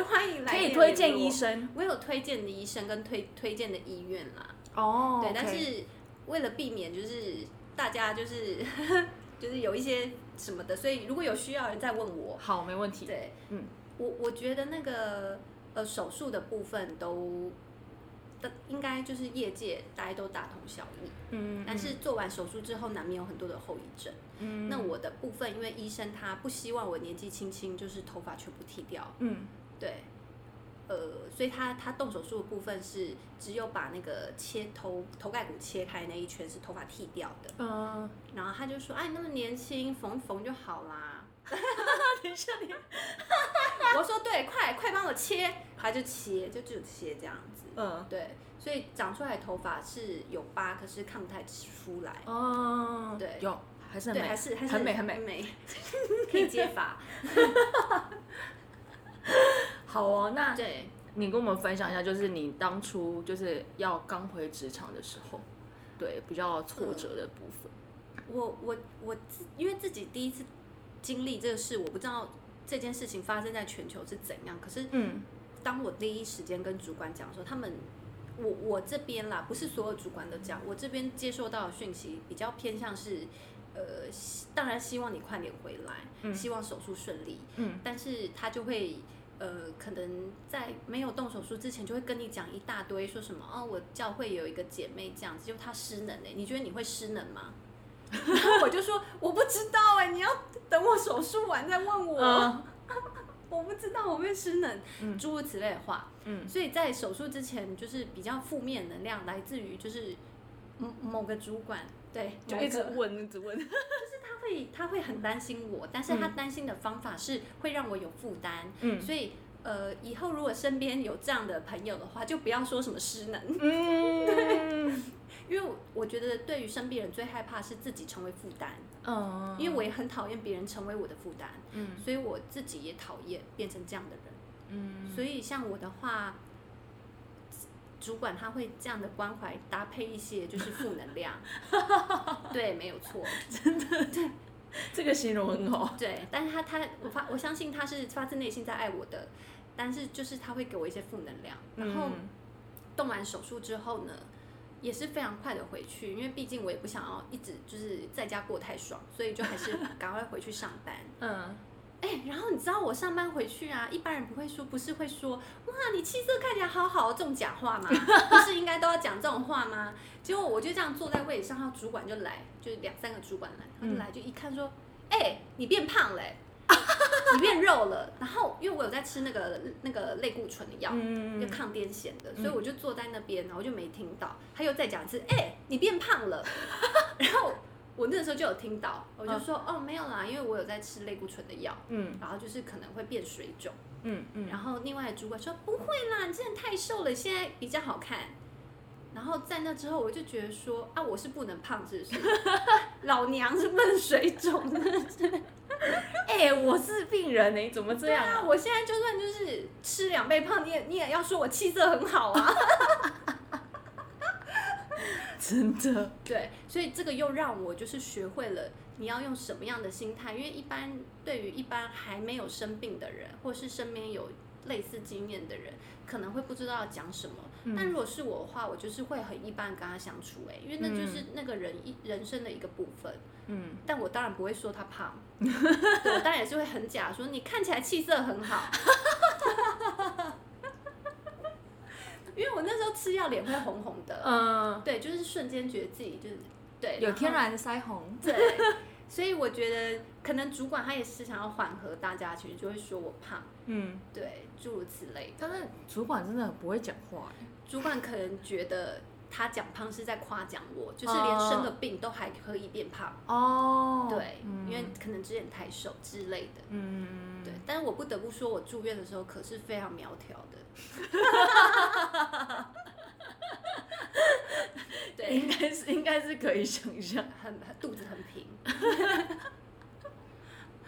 Speaker 2: 欢迎来电
Speaker 3: 可以推荐医生，
Speaker 2: 我有推荐的医生跟推推荐的医院啦。哦，对，但是为了避免就是大家就是 就是有一些什么的，所以如果有需要人再问我，
Speaker 3: 好，没问题。
Speaker 2: 对，嗯，我我觉得那个呃手术的部分都。的应该就是业界大家都大同小异，嗯，但是做完手术之后难免有很多的后遗症，嗯，那我的部分因为医生他不希望我年纪轻轻就是头发全部剃掉，嗯，对，呃，所以他他动手术的部分是只有把那个切头头盖骨切开那一圈是头发剃掉的，嗯，然后他就说，哎，那么年轻缝缝就好啦，
Speaker 3: 等一下你，
Speaker 2: 我说对，快快帮我切，他就切就只有切这样子。嗯，对，所以长出来头发是有疤，可是看不太出来。哦，对，
Speaker 3: 有还是很美，
Speaker 2: 还是还是
Speaker 3: 很美很
Speaker 2: 美，可以接发。
Speaker 3: 好哦，那
Speaker 2: 对，
Speaker 3: 你跟我们分享一下，就是你当初就是要刚回职场的时候，对比较挫折的部分。
Speaker 2: 我我我自因为自己第一次经历这个事，我不知道这件事情发生在全球是怎样，可是嗯。当我第一时间跟主管讲说，他们，我我这边啦，不是所有主管都讲，我这边接受到的讯息比较偏向是，呃，呃，当然希望你快点回来，希望手术顺利，嗯，但是他就会。呃，可能在没有动手术之前，就会跟你讲一大堆，说什么哦，我教会有一个姐妹这样子，就她失能哎，你觉得你会失能吗？然 后我就说我不知道哎，你要等我手术完再问我。我不知道我会失能，诸如此类的话。嗯，所以在手术之前，就是比较负面能量来自于就是某某个主管，对，
Speaker 3: 就一直问，一直问。
Speaker 2: 就是他会，他会很担心我，但是他担心的方法是会让我有负担，嗯，所以呃，以后如果身边有这样的朋友的话，就不要说什么失能，嗯，对，因为我觉得对于生病人最害怕是自己成为负担，嗯，因为我也很讨厌别人成为我的负担，嗯，所以我自己也讨厌变成这样的人，嗯，所以像我的话。主管他会这样的关怀搭配一些就是负能量，对，没有错，
Speaker 3: 真的，对，这个形容很好。
Speaker 2: 对，但是他他我发我相信他是发自内心在爱我的，但是就是他会给我一些负能量。然后动完手术之后呢，也是非常快的回去，因为毕竟我也不想要一直就是在家过太爽，所以就还是赶快回去上班。嗯。哎，然后你知道我上班回去啊，一般人不会说，不是会说，哇，你气色看起来好好，这种假话吗？不是应该都要讲这种话吗？结果我就这样坐在位置上，然后主管就来，就两三个主管来，他就来就一看说，哎，你变胖了，你变肉了。然后因为我有在吃那个那个类固醇的药，就抗癫痫的，所以我就坐在那边，然后就没听到。他又再讲一次，哎，你变胖了，然后。我那时候就有听到，我就说哦没有啦，因为我有在吃类固醇的药，嗯，然后就是可能会变水肿，嗯嗯，然后另外主管说不会啦，你真的太瘦了，现在比较好看。然后在那之后，我就觉得说啊，我是不能胖，是不是？老娘是不能水肿的，
Speaker 3: 哎，我是病人呢，怎么这样
Speaker 2: 啊？我现在就算就是吃两倍胖，你也你也要说我气色很好啊。
Speaker 3: 真的，
Speaker 2: 对，所以这个又让我就是学会了你要用什么样的心态，因为一般对于一般还没有生病的人，或是身边有类似经验的人，可能会不知道要讲什么。但如果是我的话，我就是会很一般跟他相处，哎，因为那就是那个人一人生的一个部分。嗯，但我当然不会说他胖，我当然也是会很假说你看起来气色很好。因为我那时候吃药脸会红红的，嗯，对，就是瞬间觉得自己就是对
Speaker 3: 有天然的腮红，
Speaker 2: 对，所以我觉得可能主管他也是想要缓和大家，其实就会说我胖，嗯，对，诸如此类。
Speaker 3: 但是主管真的很不会讲话，
Speaker 2: 主管可能觉得他讲胖是在夸奖我，就是连生个病都还可以变胖哦，对，因为可能之前太瘦之类的，嗯，对。但是我不得不说，我住院的时候可是非常苗条的。
Speaker 3: 对，应该是应该是可以想象，
Speaker 2: 很肚子很平。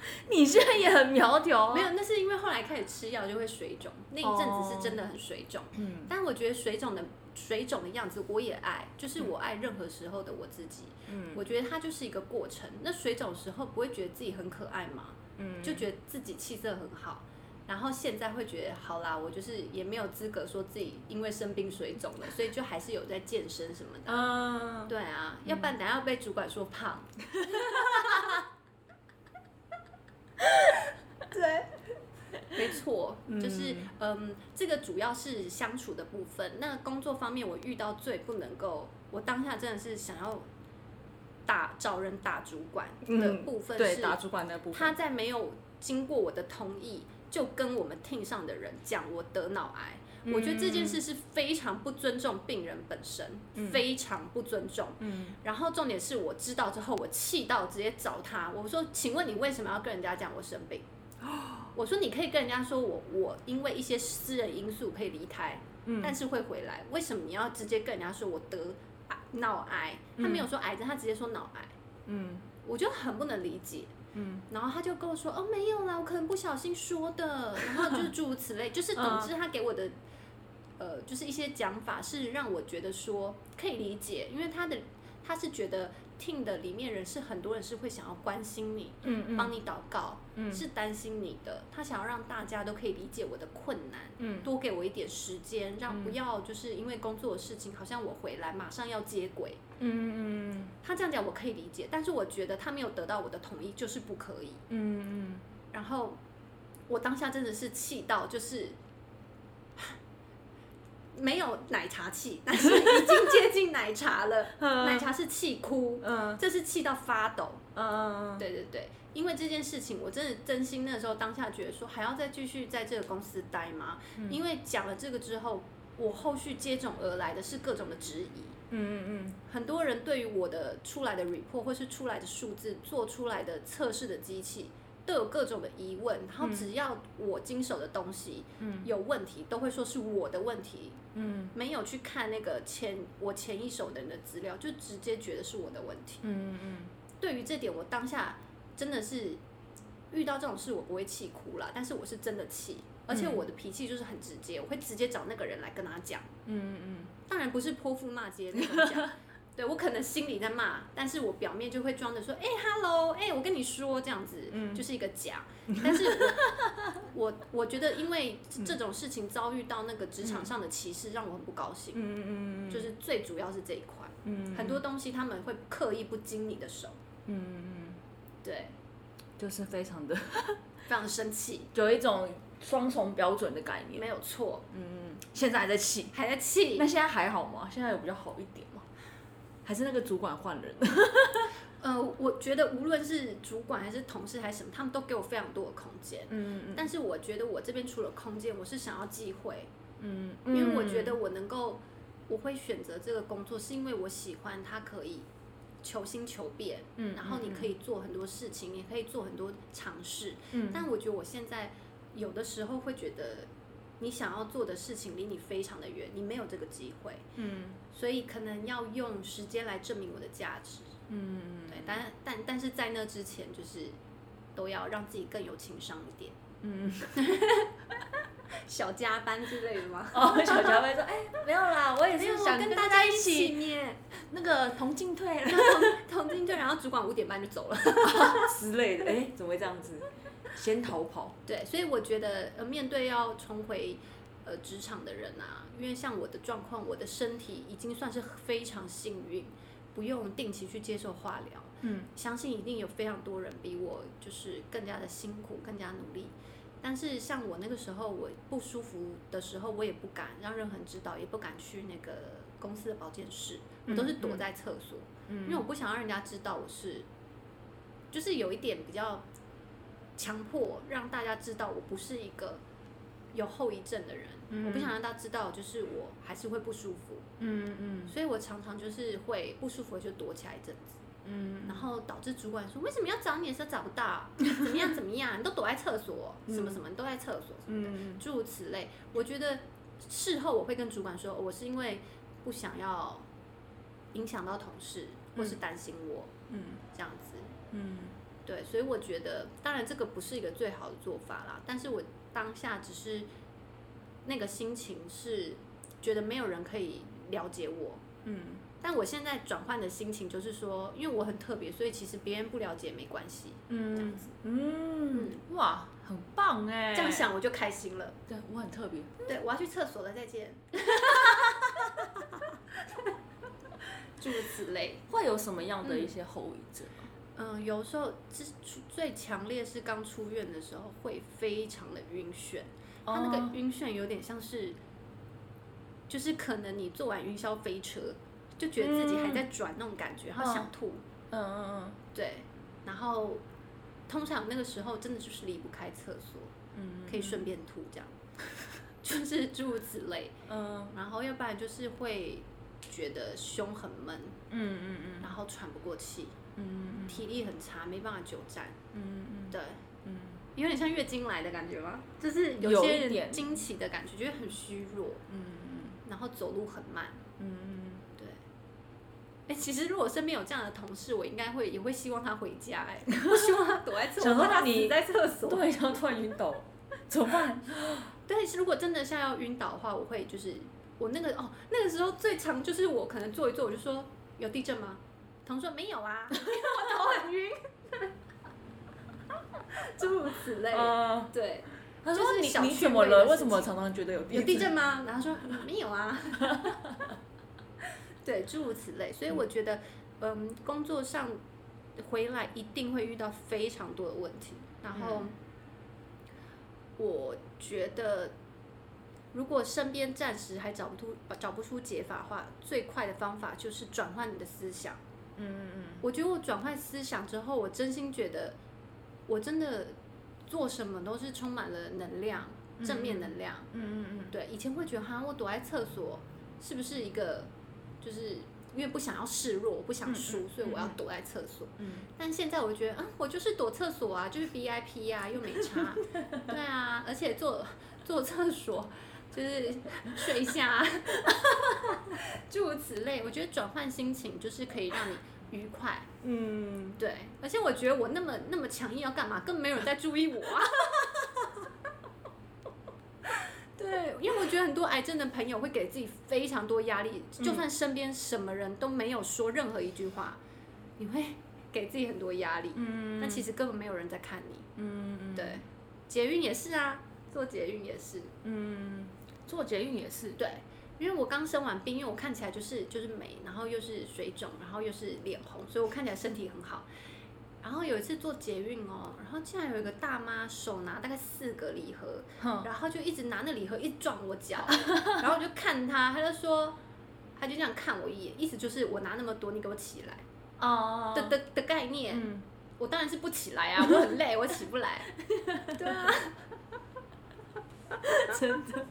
Speaker 3: 你现在也很苗条，
Speaker 2: 没有，那是因为后来开始吃药就会水肿，那一阵子是真的很水肿。嗯，但我觉得水肿的水肿的样子我也爱，就是我爱任何时候的我自己。嗯，我觉得它就是一个过程。那水肿时候不会觉得自己很可爱吗？嗯，就觉得自己气色很好。然后现在会觉得好啦，我就是也没有资格说自己因为生病水肿了，所以就还是有在健身什么的。嗯，对啊，要不然等下要被主管说胖。对，没错，就是嗯，这个主要是相处的部分。那工作方面，我遇到最不能够，我当下真的是想要打找人打主管的部分，
Speaker 3: 对，打主管的部分，
Speaker 2: 他在没有经过我的同意。就跟我们 team 上的人讲我得脑癌，我觉得这件事是非常不尊重病人本身，非常不尊重。嗯，然后重点是我知道之后，我气到直接找他，我说：“请问你为什么要跟人家讲我生病？”我说：“你可以跟人家说我我因为一些私人因素可以离开，但是会回来。为什么你要直接跟人家说我得脑癌？他没有说癌症，他直接说脑癌。嗯，我就很不能理解。”嗯，然后他就跟我说：“哦，没有啦，我可能不小心说的。”然后就是诸如此类，就是总之他给我的，呃，就是一些讲法是让我觉得说可以理解，因为他的他是觉得 team 的里面人是很多人是会想要关心你，
Speaker 3: 嗯嗯，
Speaker 2: 帮你祷告，
Speaker 3: 嗯。
Speaker 2: 是担心你的，他想要让大家都可以理解我的困难，
Speaker 3: 嗯。
Speaker 2: 多给我一点时间，让
Speaker 3: 嗯
Speaker 2: 不要就是因为工作的事情，好像我回来马上要接轨。
Speaker 3: 嗯嗯。
Speaker 2: 他这样讲我可以理解，但是我觉得他没有得到我的同意，就是不可以。
Speaker 3: 嗯嗯。
Speaker 2: 然后我当下真的是气到，就是没有奶茶气，但是已经接近奶茶了。奶茶是气哭，
Speaker 3: 嗯
Speaker 2: 这是气到发抖。
Speaker 3: 嗯
Speaker 2: 对对对，因为这件事情，我真的真心那时候当下觉得说，还要再继续在这个公司待吗？
Speaker 3: 嗯
Speaker 2: 因为讲了这个之后，我后续接踵而来的是各种的质疑。
Speaker 3: 嗯嗯
Speaker 2: 很多人对于我的出来的 report 或是出来的数字做出来的测试的机器都有各种的疑问，然后只要我经手的东西
Speaker 3: 嗯。
Speaker 2: 有问题，都会说是我的问题，
Speaker 3: 嗯。
Speaker 2: 没有去看那个前我前一手的人的资料，就直接觉得是我的问题。
Speaker 3: 嗯嗯
Speaker 2: 对于这点，我当下真的是遇到这种事，我不会气哭了，但是我是真的气，而且我的脾气就是很直接，我会直接找那个人来跟他讲。
Speaker 3: 嗯嗯。
Speaker 2: 当然不是泼妇骂街那种讲，对我可能心里在骂，但是我表面就会装着说，哎、哈 h e l l o 哎、我跟你说这样子，
Speaker 3: 嗯
Speaker 2: 就是一个假。但是我我我觉得，因为这种事情遭遇到那个职场上的歧视，让我很不高兴。
Speaker 3: 嗯嗯嗯
Speaker 2: 就是最主要是这一块，
Speaker 3: 嗯
Speaker 2: 很多东西他们会刻意不经你的手，
Speaker 3: 嗯嗯，
Speaker 2: 对，
Speaker 3: 就是非常的
Speaker 2: 非常生气，
Speaker 3: 有一种双重标准的概念。
Speaker 2: 没有错，
Speaker 3: 嗯，现在还在气，
Speaker 2: 还在气
Speaker 3: 那。现在还好吗？现在有比较好一点吗？还是那个主管换人？
Speaker 2: 呃，我觉得无论是主管还是同事还是什么，他们都给我非常多的空间。
Speaker 3: 嗯
Speaker 2: 但是我觉得我这边除了空间，我是想要机会，
Speaker 3: 嗯，
Speaker 2: 因为我觉得我能够，我会选择这个工作，是因为我喜欢它可以求新求变，
Speaker 3: 嗯
Speaker 2: 然后你可以做很多事情，也可以做很多尝试。
Speaker 3: 嗯
Speaker 2: 但我觉得我现在有的时候会觉得，你想要做的事情离你非常的远，你没有这个机会，
Speaker 3: 嗯
Speaker 2: 所以可能要用时间来证明我的价值。
Speaker 3: 嗯
Speaker 2: 对，但但但是在那之前，就是都要让自己更有情商一点，
Speaker 3: 嗯，
Speaker 2: 小加班之类的吗？
Speaker 3: 哦，小加班说，哎，没有啦，我也，是
Speaker 2: 想跟
Speaker 3: 大家
Speaker 2: 一起
Speaker 3: 那个同进退 了
Speaker 2: 同进退，然后主管五点半就走了。
Speaker 3: 之类的。哎，怎么会这样子？先逃跑。
Speaker 2: 对，所以我觉得呃，面对要重回呃职场的人啊，因为像我的状况，我的身体已经算是非常幸运，不用定期去接受化疗。
Speaker 3: 嗯
Speaker 2: 相信一定有非常多人比我就是更加的辛苦，更加努力。但是像我那个时候，我不舒服的时候，我也不敢让任何人知道，也不敢去那个公司的保健室，我都是躲在厕所，
Speaker 3: 嗯
Speaker 2: 因为我不想让人家知道我是，就是有一点比较强迫让大家知道我不是一个有后遗症的人，
Speaker 3: 嗯。
Speaker 2: 我不想让大家知道，就是我还是会不舒服，
Speaker 3: 嗯嗯。
Speaker 2: 所以我常常就是会不舒服就躲起来一阵子。
Speaker 3: 嗯。
Speaker 2: 然后导致主管说为什么要找你的时候找不到，怎么样怎么样，你都躲在厕所，什么什么你都在厕所什么的，
Speaker 3: 嗯
Speaker 2: 诸如此类。我觉得事后我会跟主管说，我是因为不想要影响到同事，或是担心我
Speaker 3: 嗯
Speaker 2: 这样？子。
Speaker 3: 嗯
Speaker 2: 对，所以我觉得，当然这个不是一个最好的做法啦，但是我当下只是那个心情是觉得没有人可以了解我，
Speaker 3: 嗯
Speaker 2: 但我现在转换的心情就是说，因为我很特别，所以其实别人不了解没关系。
Speaker 3: 嗯这样子嗯，哇，很棒哎！
Speaker 2: 这样，想我就开心了。
Speaker 3: 对我很特别。
Speaker 2: 对，我要去厕所了，再见。诸如此类。
Speaker 3: 会有什么样的一些后遗症？
Speaker 2: 嗯，有时候最最强烈是刚出院的时候，会非常的晕眩。它那
Speaker 3: 哦
Speaker 2: 个晕眩有点像是，就是可能你坐完云霄飞车，就觉得自己还在转那种感觉，然后想吐。
Speaker 3: 嗯嗯
Speaker 2: 对，然后通常那个时候真的就是离不开厕所，
Speaker 3: 嗯
Speaker 2: 可以顺便吐这样，就是诸如此类。
Speaker 3: 嗯
Speaker 2: 然后要不然就是会觉得胸很闷，
Speaker 3: 嗯嗯嗯
Speaker 2: 然后喘不过气，
Speaker 3: 嗯
Speaker 2: 体力很差，没办法久站。
Speaker 3: 嗯嗯
Speaker 2: 对，
Speaker 3: 嗯
Speaker 2: 有点像月经来的感觉吗？就是
Speaker 3: 有
Speaker 2: 有些人经期的感觉，觉得很虚弱，
Speaker 3: 嗯
Speaker 2: 然后走路很慢。
Speaker 3: 嗯
Speaker 2: 对，哎、其实如果身边有这样的同事，我应该会也会希望他回家、哎，不希望他躲在厕所，
Speaker 3: 想说
Speaker 2: 他
Speaker 3: 你
Speaker 2: 死在厕所。
Speaker 3: 对，然后突然晕倒，怎么办？
Speaker 2: 对，是如果真的像要晕倒的话，我会就是我那个哦，那个时候最长就是我可能坐一坐，我就说有地震吗？说没有啊，因为我头很晕，诸如此类。对，
Speaker 3: 他说你你怎么了？为什么常常觉得有
Speaker 2: 有地震吗？然后说没有啊。对，诸如此类。所以我觉得，嗯，工作上回来一定会遇到非常多的问题。然后，我觉得。如果身边暂时还找不出找不出解法的话，最快的方法就是转换你的思想。嗯嗯嗯。我觉得我转换思想之后，我真心觉得，我真的做什么都是充满了能量，正面能量。嗯嗯嗯。对，以前会觉得哈，我躲在厕所是不是一个，就是因为不想要示弱，我不想输，所以我要躲在厕所。嗯。但现在我觉得，啊，我就是躲厕所啊，就是 VIP 啊，又没差。对啊，而且坐坐厕所。就是睡一下，诸如此类。我觉得转换心情就是可以让你愉快。嗯，对。而且我觉得我那么那么强硬要干嘛？更没有人在注意我啊。对，因为我觉得很多癌症的朋友会给自己非常多压力，就算身边什么人都没有说任何一句话，你会给自己很多压力。嗯。但其实根本没有人在看你。嗯嗯。对，捷运也是啊，做捷运也是。嗯。
Speaker 3: 做捷运也是
Speaker 2: 对，因为我刚生完病，因为我看起来就是就是美，然后又是水肿，然后又是脸红，所以我看起来身体很好。然后有一次做捷运哦，然后竟然有一个大妈手拿大概四个礼盒，然后就一直拿那礼盒一直撞我脚，然后我就看她，她就说，她就这样看我一眼，意思就是我拿那么多，你给我起来哦的的的概念。嗯我当然是不起来啊，我很累，我起不来。对啊，
Speaker 3: 真的。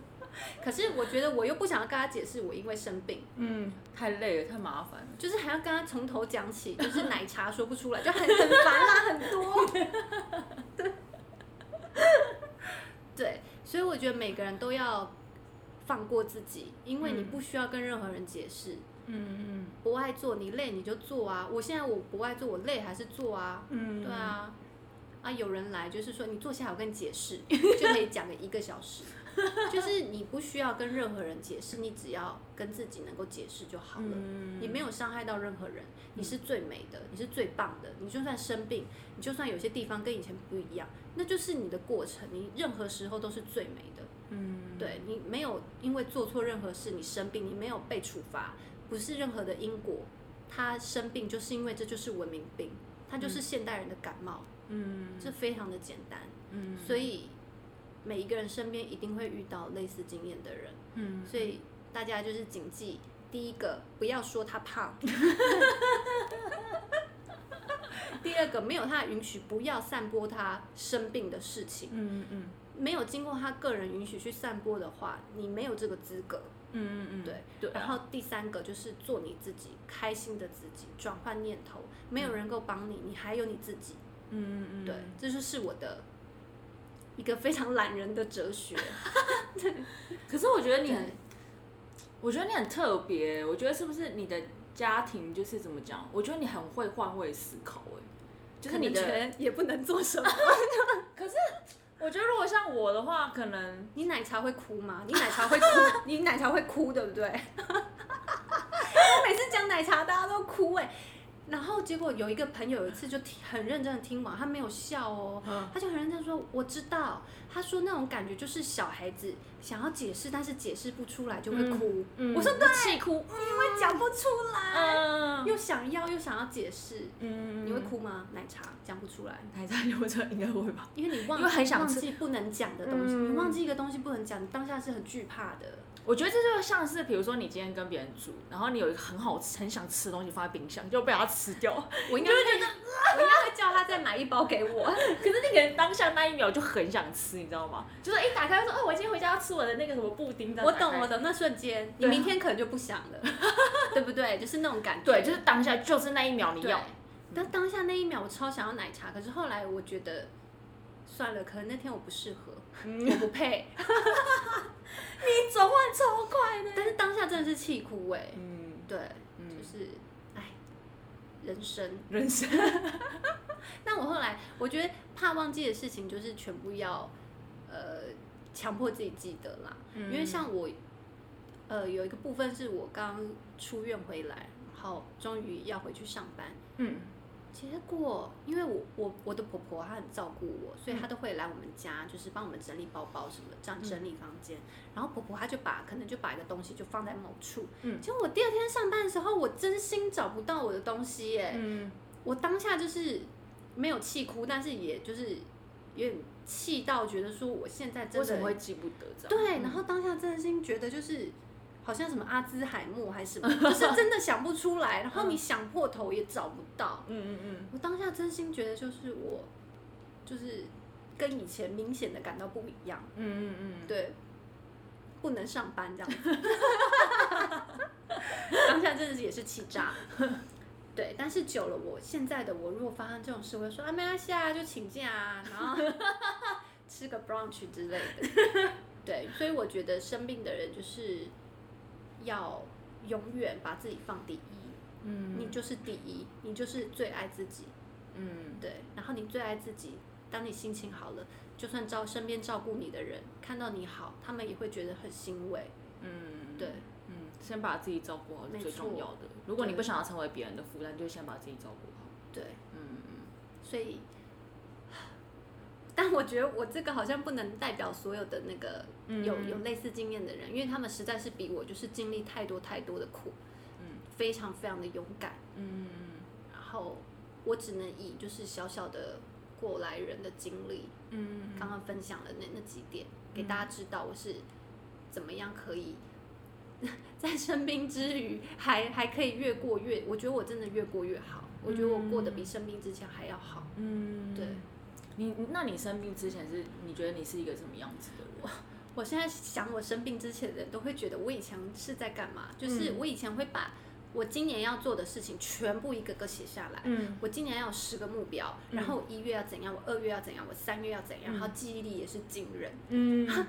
Speaker 2: 可是我觉得我又不想要跟他解释我因为生病，
Speaker 3: 嗯，太累了，太麻烦了，
Speaker 2: 就是还要跟他从头讲起，就是奶茶说不出来，就很很烦啦，很多，对，对，所以我觉得每个人都要放过自己，因为你不需要跟任何人解释，嗯嗯，不爱做你累你就做啊，我现在我不爱做我累还是做啊，嗯，对啊，啊有人来就是说你坐下我跟你解释，就可以讲个一个小时。就是你不需要跟任何人解释，你只要跟自己能够解释就好了。你没有伤害到任何人，你是最美的，你是最棒的。你就算生病，你就算有些地方跟以前不一样，那就是你的过程。你任何时候都是最美的。嗯，对你没有因为做错任何事，你生病，你没有被处罚，不是任何的因果。他生病就是因为这就是文明病，他就是现代人的感冒。嗯，这非常的简单。嗯，所以。每一个人身边一定会遇到类似经验的人，嗯，所以大家就是谨记：第一个，不要说他胖；第二个，没有他的允许，不要散播他生病的事情。嗯嗯没有经过他个人允许去散播的话，你没有这个资格。嗯嗯嗯，对对。然后第三个就是做你自己，开心的自己，转换念头。没有人够帮你，你还有你自己。嗯嗯嗯，对，这就是我的。一个非常懒人的哲学，
Speaker 3: 可是我觉得你很，我觉得你很特别。我觉得是不是你的家庭就是怎么讲？我觉得你很会换位思考，哎，
Speaker 2: 就是你的也不能做什么。
Speaker 3: 可是我觉得如果像我的话，可能
Speaker 2: 你奶茶会哭吗？你奶茶会哭？你奶茶会哭，对不对？我每次讲奶茶，大家都哭，哎。然后结果有一个朋友有一次就听很认真的听完，他没有笑哦，他就很认真说我知道，他说那种感觉就是小孩子想要解释，但是解释不出来就会哭。我说对，
Speaker 3: 气哭，
Speaker 2: 因为讲不出来，又想要又想要解释，你会哭吗？奶茶讲不出来，
Speaker 3: 奶茶讲不出来应该会吧？
Speaker 2: 因为你忘忘记不能讲的东西，你忘记一个东西不能讲，你当下是很惧怕的。
Speaker 3: 我觉得这就像是，比如说你今天跟别人煮，然后你有一个很好吃、很想吃的东西放在冰箱，就被他吃掉。
Speaker 2: 我应该会觉得，我应该会叫他再买一包给我。
Speaker 3: 可是你可能当下那一秒就很想吃，你知道吗？就是一打开说，哦，我今天回家要吃我的那个什么布丁。
Speaker 2: 我懂，我懂，那瞬间，你明天可能就不想了，对不对？就是那种感觉。
Speaker 3: 对，就是当下，就是那一秒你要。
Speaker 2: 但当下那一秒，我超想要奶茶，可是后来我觉得，算了，可能那天我不适合，我不配。
Speaker 3: 你转换超快的，
Speaker 2: 但是当下真的是气哭哎，嗯，对，就是，哎，人生，
Speaker 3: 人生。
Speaker 2: 但我后来我觉得怕忘记的事情，就是全部要，呃，强迫自己记得啦。因为像我，呃，有一个部分是我刚出院回来，然后终于要回去上班。
Speaker 3: 嗯，
Speaker 2: 结果因为我我我的婆婆她很照顾我，所以她都会来我们家，就是帮我们整理包包什么的，这样整理房间。然后婆婆她就把可能就把一个东西就放在某处，
Speaker 3: 嗯
Speaker 2: 结果我第二天上班的时候，我真心找不到我的东西耶。
Speaker 3: 嗯，
Speaker 2: 我当下就是没有气哭，但是也就是有点气到觉得说我现在真的
Speaker 3: 为什么会记不得这样？
Speaker 2: 对，
Speaker 3: 嗯
Speaker 2: 然后当下真心觉得就是好像什么阿兹海默还是什么，就是真的想不出来，然后你想破头也找不到。
Speaker 3: 嗯嗯嗯，
Speaker 2: 我当下真心觉得就是我就是跟以前明显的感到不一样，
Speaker 3: 嗯嗯嗯，
Speaker 2: 对，不能上班这样子。当下真的是也是气炸。对，但是久了，我现在的我如果发生这种事，我会说啊，没关系啊，就请假啊，然后吃个 brunch 之类的。对，所以我觉得生病的人就是要永远把自己放第一，
Speaker 3: 嗯，
Speaker 2: 你就是第一，你就是最爱自己。
Speaker 3: 嗯
Speaker 2: 对，然后你最爱自己，当你心情好了，就算照身边照顾你的人看到你好，他们也会觉得很欣慰。
Speaker 3: 嗯，
Speaker 2: 对，
Speaker 3: 嗯，先把自己照顾好是最重要的。如果你不想要成为别人的负担，就先把自己照顾好。
Speaker 2: 对，
Speaker 3: 嗯
Speaker 2: 所以，但我觉得我这个好像不能代表所有的那个
Speaker 3: 嗯
Speaker 2: 有有类似经验的人，因为他们实在是比我就是经历太多太多的苦，
Speaker 3: 嗯
Speaker 2: 非常非常的勇敢。
Speaker 3: 嗯
Speaker 2: 然后我只能以就是小小的过来人的经历，
Speaker 3: 嗯
Speaker 2: 刚。刚分享的那那几点，给大家知道我是怎么样可以 在生病之余还还可以越过越，我觉得我真的越过越好，我觉得我过得比生病之前还要好。
Speaker 3: 嗯，
Speaker 2: 对，
Speaker 3: 你那你生病之前是你觉得你是一个什么样子的人？
Speaker 2: 我现在想我生病之前的人都会觉得我以前是在干嘛，就是
Speaker 3: 嗯
Speaker 2: 我以前会把我今年要做的事情全部一个个写下来。
Speaker 3: 嗯
Speaker 2: 我今年要有十个目标，然后一月要怎样，我二月要怎样，我三月要怎样，然后记忆力也是惊人。
Speaker 3: 嗯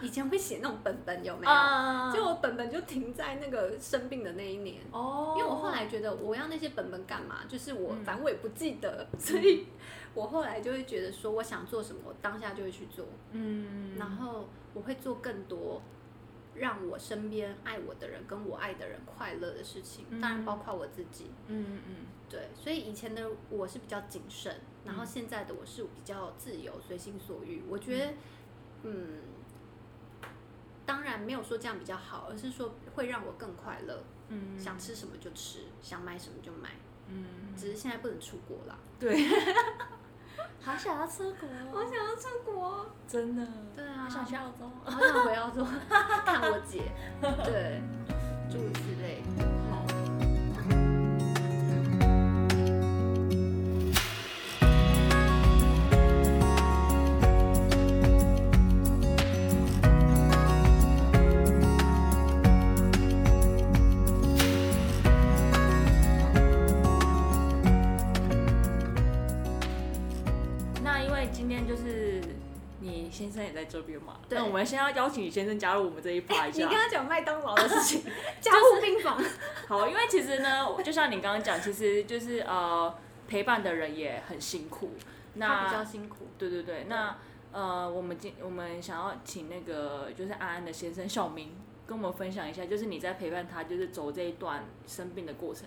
Speaker 2: 以前会写那种本本有没有？
Speaker 3: 啊
Speaker 2: 就我本本就停在那个生病的那一年，
Speaker 3: 哦，
Speaker 2: 因为我后来觉得我要那些本本干嘛？就是我
Speaker 3: 嗯
Speaker 2: 反正我也不记得，所以我后来就会觉得说我想做什么，我当下就会去做，
Speaker 3: 嗯，
Speaker 2: 然后我会做更多让我身边爱我的人跟我爱的人快乐的事情，当然包括我自己。
Speaker 3: 嗯嗯
Speaker 2: 对，所以以前的我是比较谨慎，然后现在的我是比较自由、随心所欲。我觉得，嗯，当然没有说这样比较好，而是说会让我更快乐，
Speaker 3: 嗯
Speaker 2: 想吃什么就吃，想买什么就买。
Speaker 3: 嗯，
Speaker 2: 只是现在不能出国啦。
Speaker 3: 对，好想要出国，
Speaker 2: 好想要出国。
Speaker 3: 真的，
Speaker 2: 对啊，
Speaker 3: 好想去澳洲。
Speaker 2: 好想回澳洲 看我姐，对，诸如此类。
Speaker 3: 生也在这边嘛，
Speaker 2: 对
Speaker 3: 那我们先要邀请你先生加入我们这一趴一下。
Speaker 2: 你刚刚讲麦当劳的事情，加护病房。
Speaker 3: 好，因为其实呢，就像你刚刚讲，其实就是呃陪伴的人也很辛苦。
Speaker 2: 那比较辛苦。
Speaker 3: 对对对，那呃我们今我们想要请那个就是安安的先生小明跟我们分享一下，就是你在陪伴他就是走这一段生病的过程，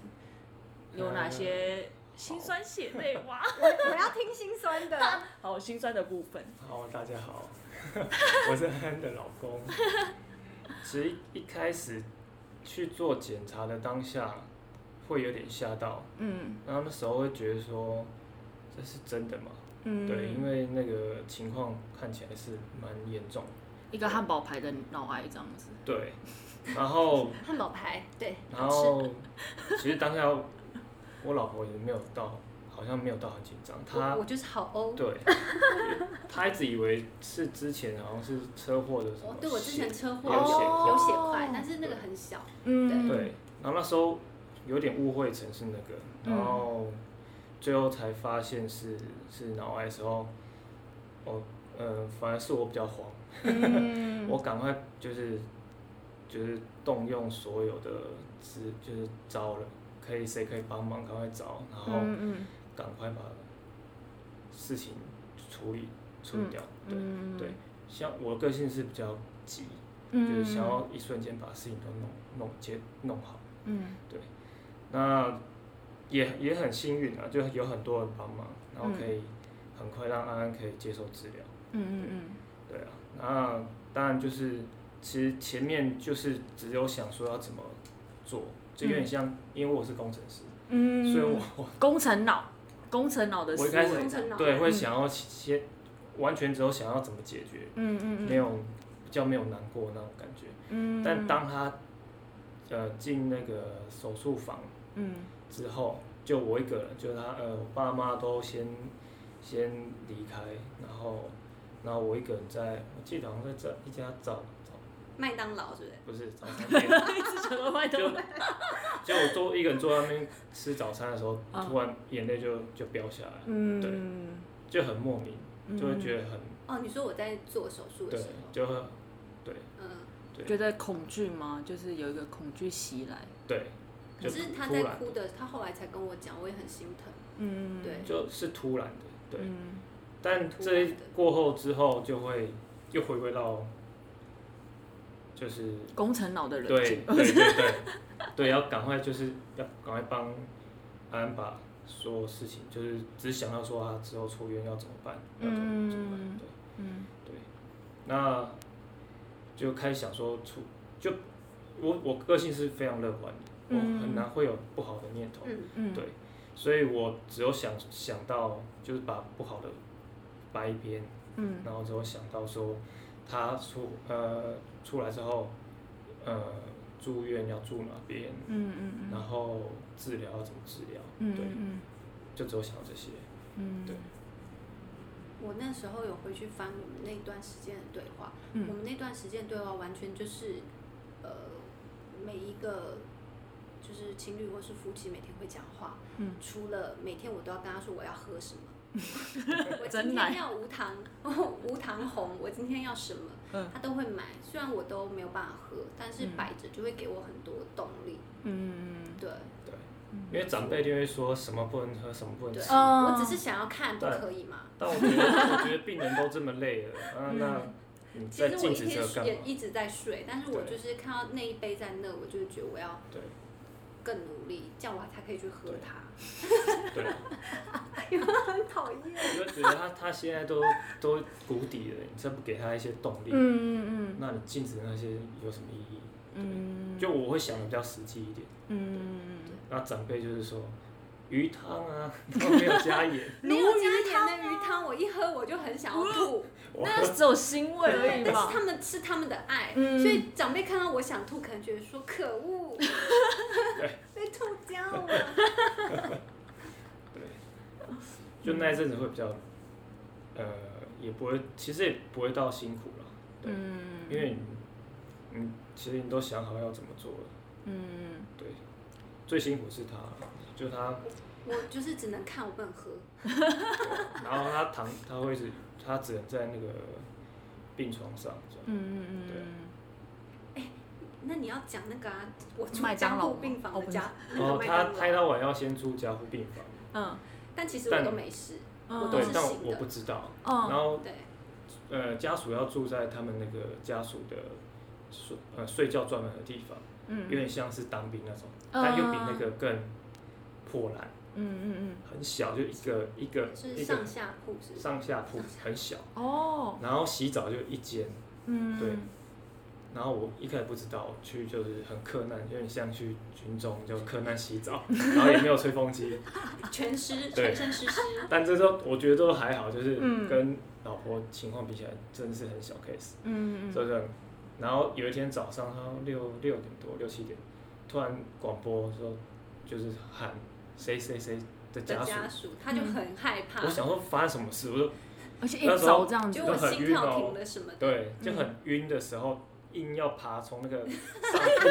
Speaker 3: 有哪些心酸血泪哇？
Speaker 2: 我我要听心酸的。
Speaker 3: 好心酸的部分。
Speaker 4: 好，大家好，我是安安的老公。其实一开始去做检查的当下，会有点吓到，
Speaker 3: 嗯
Speaker 4: 然后那时候会觉得说，这是真的吗？
Speaker 3: 嗯，
Speaker 4: 对，因为那个情况看起来是蛮严重的。
Speaker 3: 一个汉堡牌的脑癌这样子。
Speaker 4: 对，然后
Speaker 2: 汉堡牌，对，
Speaker 4: 然。后其实当下我老婆也没有到，好像没有到很紧张，他
Speaker 2: 我我就是好欧。
Speaker 4: 对，他一直以为是之前好像是车祸的什么
Speaker 2: 哦，对我之前
Speaker 4: 血
Speaker 2: 车祸
Speaker 4: 有血
Speaker 2: 有有血
Speaker 3: 哦
Speaker 2: 块，但是那个很小。
Speaker 3: 嗯
Speaker 4: 对，然后那时候有点误会成是那个，
Speaker 3: 嗯
Speaker 4: 然后最后才发现是是脑癌的时候，哦，呃，反而是我比较慌，
Speaker 3: 嗯
Speaker 4: 我赶快就是就是动用所有的资，就是招了，可以谁可以帮忙，赶快找，然后
Speaker 3: 嗯
Speaker 4: 赶快把事情处理处理掉。对，
Speaker 3: 嗯
Speaker 4: 对像我个性是比较急，
Speaker 3: 嗯
Speaker 4: 就是想要一瞬间把事情都弄弄结弄好。
Speaker 3: 嗯
Speaker 4: 那也也很幸运啊，就有很多人帮忙，然后可以很快让安安可以接受治疗。
Speaker 3: 嗯嗯嗯。
Speaker 4: 对啊，那当然就是其实前面就是只有想说要怎么做，就有点像，因为我是工程师，
Speaker 3: 嗯，
Speaker 4: 所以我我
Speaker 3: 工程脑，工程脑的思维，
Speaker 4: 我一开始
Speaker 2: 工程脑
Speaker 4: 对会想要先完全只有想要怎么解决，
Speaker 3: 嗯嗯嗯，
Speaker 4: 没有比较没有难过那种感觉。
Speaker 3: 嗯，
Speaker 4: 但当他呃进那个手术房
Speaker 3: 嗯。
Speaker 4: 之后，就我一个人，就是他呃我爸妈都先先离开，然后然后我一个人在，我记得好像在这一家早早
Speaker 2: 麦当劳是不是？
Speaker 4: 不是早餐店，
Speaker 3: 一直想到外头
Speaker 4: 就，就我坐一个人坐在那边吃早餐的时候，
Speaker 3: 嗯。
Speaker 4: 突然眼泪就就飙下来，
Speaker 3: 嗯，
Speaker 4: 对。就很莫名，就会觉得很
Speaker 2: 哦，你说我在做手术的
Speaker 4: 对
Speaker 2: 时候，，
Speaker 4: 就会对。
Speaker 2: 嗯，
Speaker 4: 对。
Speaker 3: 觉得恐惧吗？就是有一个恐惧袭来，
Speaker 4: 对，
Speaker 2: 可
Speaker 4: 就是
Speaker 2: 他在
Speaker 4: 然。
Speaker 2: 哭的，他后来才跟我讲，我也很心疼。
Speaker 3: 嗯，
Speaker 2: 对。
Speaker 4: 就是突然的，对。
Speaker 3: 嗯。
Speaker 4: 但这一过后之后，就会又回归到，就是
Speaker 3: 工程脑的人。
Speaker 4: 对，对对对。对，要赶快就是要赶快帮安安把所有事情，就是只想到说他之后出院要怎么办，要怎么怎么办，
Speaker 3: 嗯
Speaker 4: 对
Speaker 3: 嗯。
Speaker 4: 对，那就开始想说出就我我个性是非常乐观的，我
Speaker 3: 嗯。
Speaker 4: 很难会有不好的念头，
Speaker 2: 嗯，
Speaker 3: 嗯，
Speaker 4: 对。所以我只有想想到就是把不好的掰一边。
Speaker 3: 嗯。
Speaker 4: 然后之后想到说，他出呃出来之后，呃住院要住哪边，
Speaker 3: 嗯嗯嗯，
Speaker 4: 然后治疗要怎么治疗，对，
Speaker 3: 嗯嗯。
Speaker 4: 就只有想到这些，
Speaker 3: 嗯，
Speaker 4: 对。
Speaker 2: 我那时候有回去翻我们那段时间的对话，
Speaker 3: 嗯。
Speaker 2: 我们那段时间对话完全就是，呃，每一个就是情侣或是夫妻每天会讲话，
Speaker 3: 嗯。
Speaker 2: 除了每天我都要跟他说我要喝什么，我今天要无糖 无糖红，我今天要什么，
Speaker 3: 嗯。
Speaker 2: 他都会买，虽然我都没有办法喝，但是
Speaker 3: 嗯。
Speaker 2: 摆着就会给我很多动力，
Speaker 3: 嗯
Speaker 2: 对。
Speaker 4: 对，因为长辈就会说什么不能喝，什么不能
Speaker 2: 对，
Speaker 4: 吃，
Speaker 3: 哦。
Speaker 2: 我只是想要看，不可以吗？
Speaker 4: 但我觉得 我觉得病人都这么累了，啊，那
Speaker 3: 嗯。
Speaker 4: 你
Speaker 2: 其实我一天
Speaker 4: 止着干嘛？
Speaker 2: 也一直在睡，但是我就是看到那一杯在那，我就觉得我要
Speaker 4: 对。
Speaker 2: 更努力，这样我才可以去喝它。
Speaker 4: 对，
Speaker 2: 有没有很讨厌？
Speaker 4: 我就觉得他他现在都都谷底了，你再不给他一些动力，
Speaker 3: 嗯嗯
Speaker 4: 那你禁止那些有什么意义？
Speaker 3: 嗯，
Speaker 4: 就我会想的比较实际一点。
Speaker 3: 嗯
Speaker 4: 那长辈就是说，鱼汤啊，都没有加盐，
Speaker 2: 没有加盐的鱼汤，我一喝我就很想要吐。
Speaker 4: 我
Speaker 3: 那只有腥味而已
Speaker 2: 但是，他们是他们的爱，
Speaker 3: 嗯。
Speaker 2: 所以长辈看到我想吐，可能觉得说可恶，被吐掉了。
Speaker 4: 对，就那一阵子会比较，呃，也不会，其实也不会到辛苦了，对，
Speaker 3: 嗯，
Speaker 4: 因为你，嗯，其实你都想好要怎么做了，
Speaker 3: 嗯。
Speaker 4: 对，最辛苦是他，就他，
Speaker 2: 我就是只能看，我不能喝。
Speaker 4: 然后他躺，他会是，他只能在那个病床上这样，
Speaker 3: 嗯嗯嗯
Speaker 2: 那你要讲那个啊，我住加护病房
Speaker 3: 哦不是。
Speaker 2: 的家，那
Speaker 4: 然后
Speaker 2: 个麦当劳。
Speaker 4: 他拍到完要先住加护病房，
Speaker 3: 嗯。
Speaker 2: 但其实我都没事，
Speaker 3: 嗯，
Speaker 2: 我都是，
Speaker 4: 对但我不知道，
Speaker 3: 嗯。
Speaker 4: 然后
Speaker 2: 对，
Speaker 4: 呃，家属要住在他们那个家属的睡呃睡觉专门的地方，
Speaker 3: 嗯。
Speaker 4: 有点像是当兵那种，但又比那个更破烂，
Speaker 3: 嗯嗯嗯。
Speaker 4: 很小，就一个一个
Speaker 2: 是
Speaker 4: 一个
Speaker 2: 上下铺是是？
Speaker 4: 上下铺，很小，
Speaker 3: 嗯，哦，
Speaker 4: 然后洗澡就一间，
Speaker 3: 嗯，
Speaker 4: 对。然后我一开始不知道，去就是很困难，有点像去军中就困难洗澡，然后也没有吹风机，
Speaker 2: 全湿，全身湿湿。
Speaker 4: 但这都我觉得都还好，就是
Speaker 3: 嗯。
Speaker 4: 跟老婆情况比起来，真的是很小 case。
Speaker 3: 嗯嗯
Speaker 4: 这个，然后有一天早上，他六六点多六七点，突然广播说，就是喊谁谁谁的
Speaker 2: 的
Speaker 4: 家属，
Speaker 2: 家属，他就很害怕。
Speaker 4: 我，想说发生什么事，我就
Speaker 3: 而且一
Speaker 4: 那时候
Speaker 3: 早这样子
Speaker 2: 就，我
Speaker 4: 很
Speaker 2: 心跳
Speaker 4: 晕哦
Speaker 2: 停了什么的。
Speaker 4: 对，就很晕的时候，硬要爬从那个上铺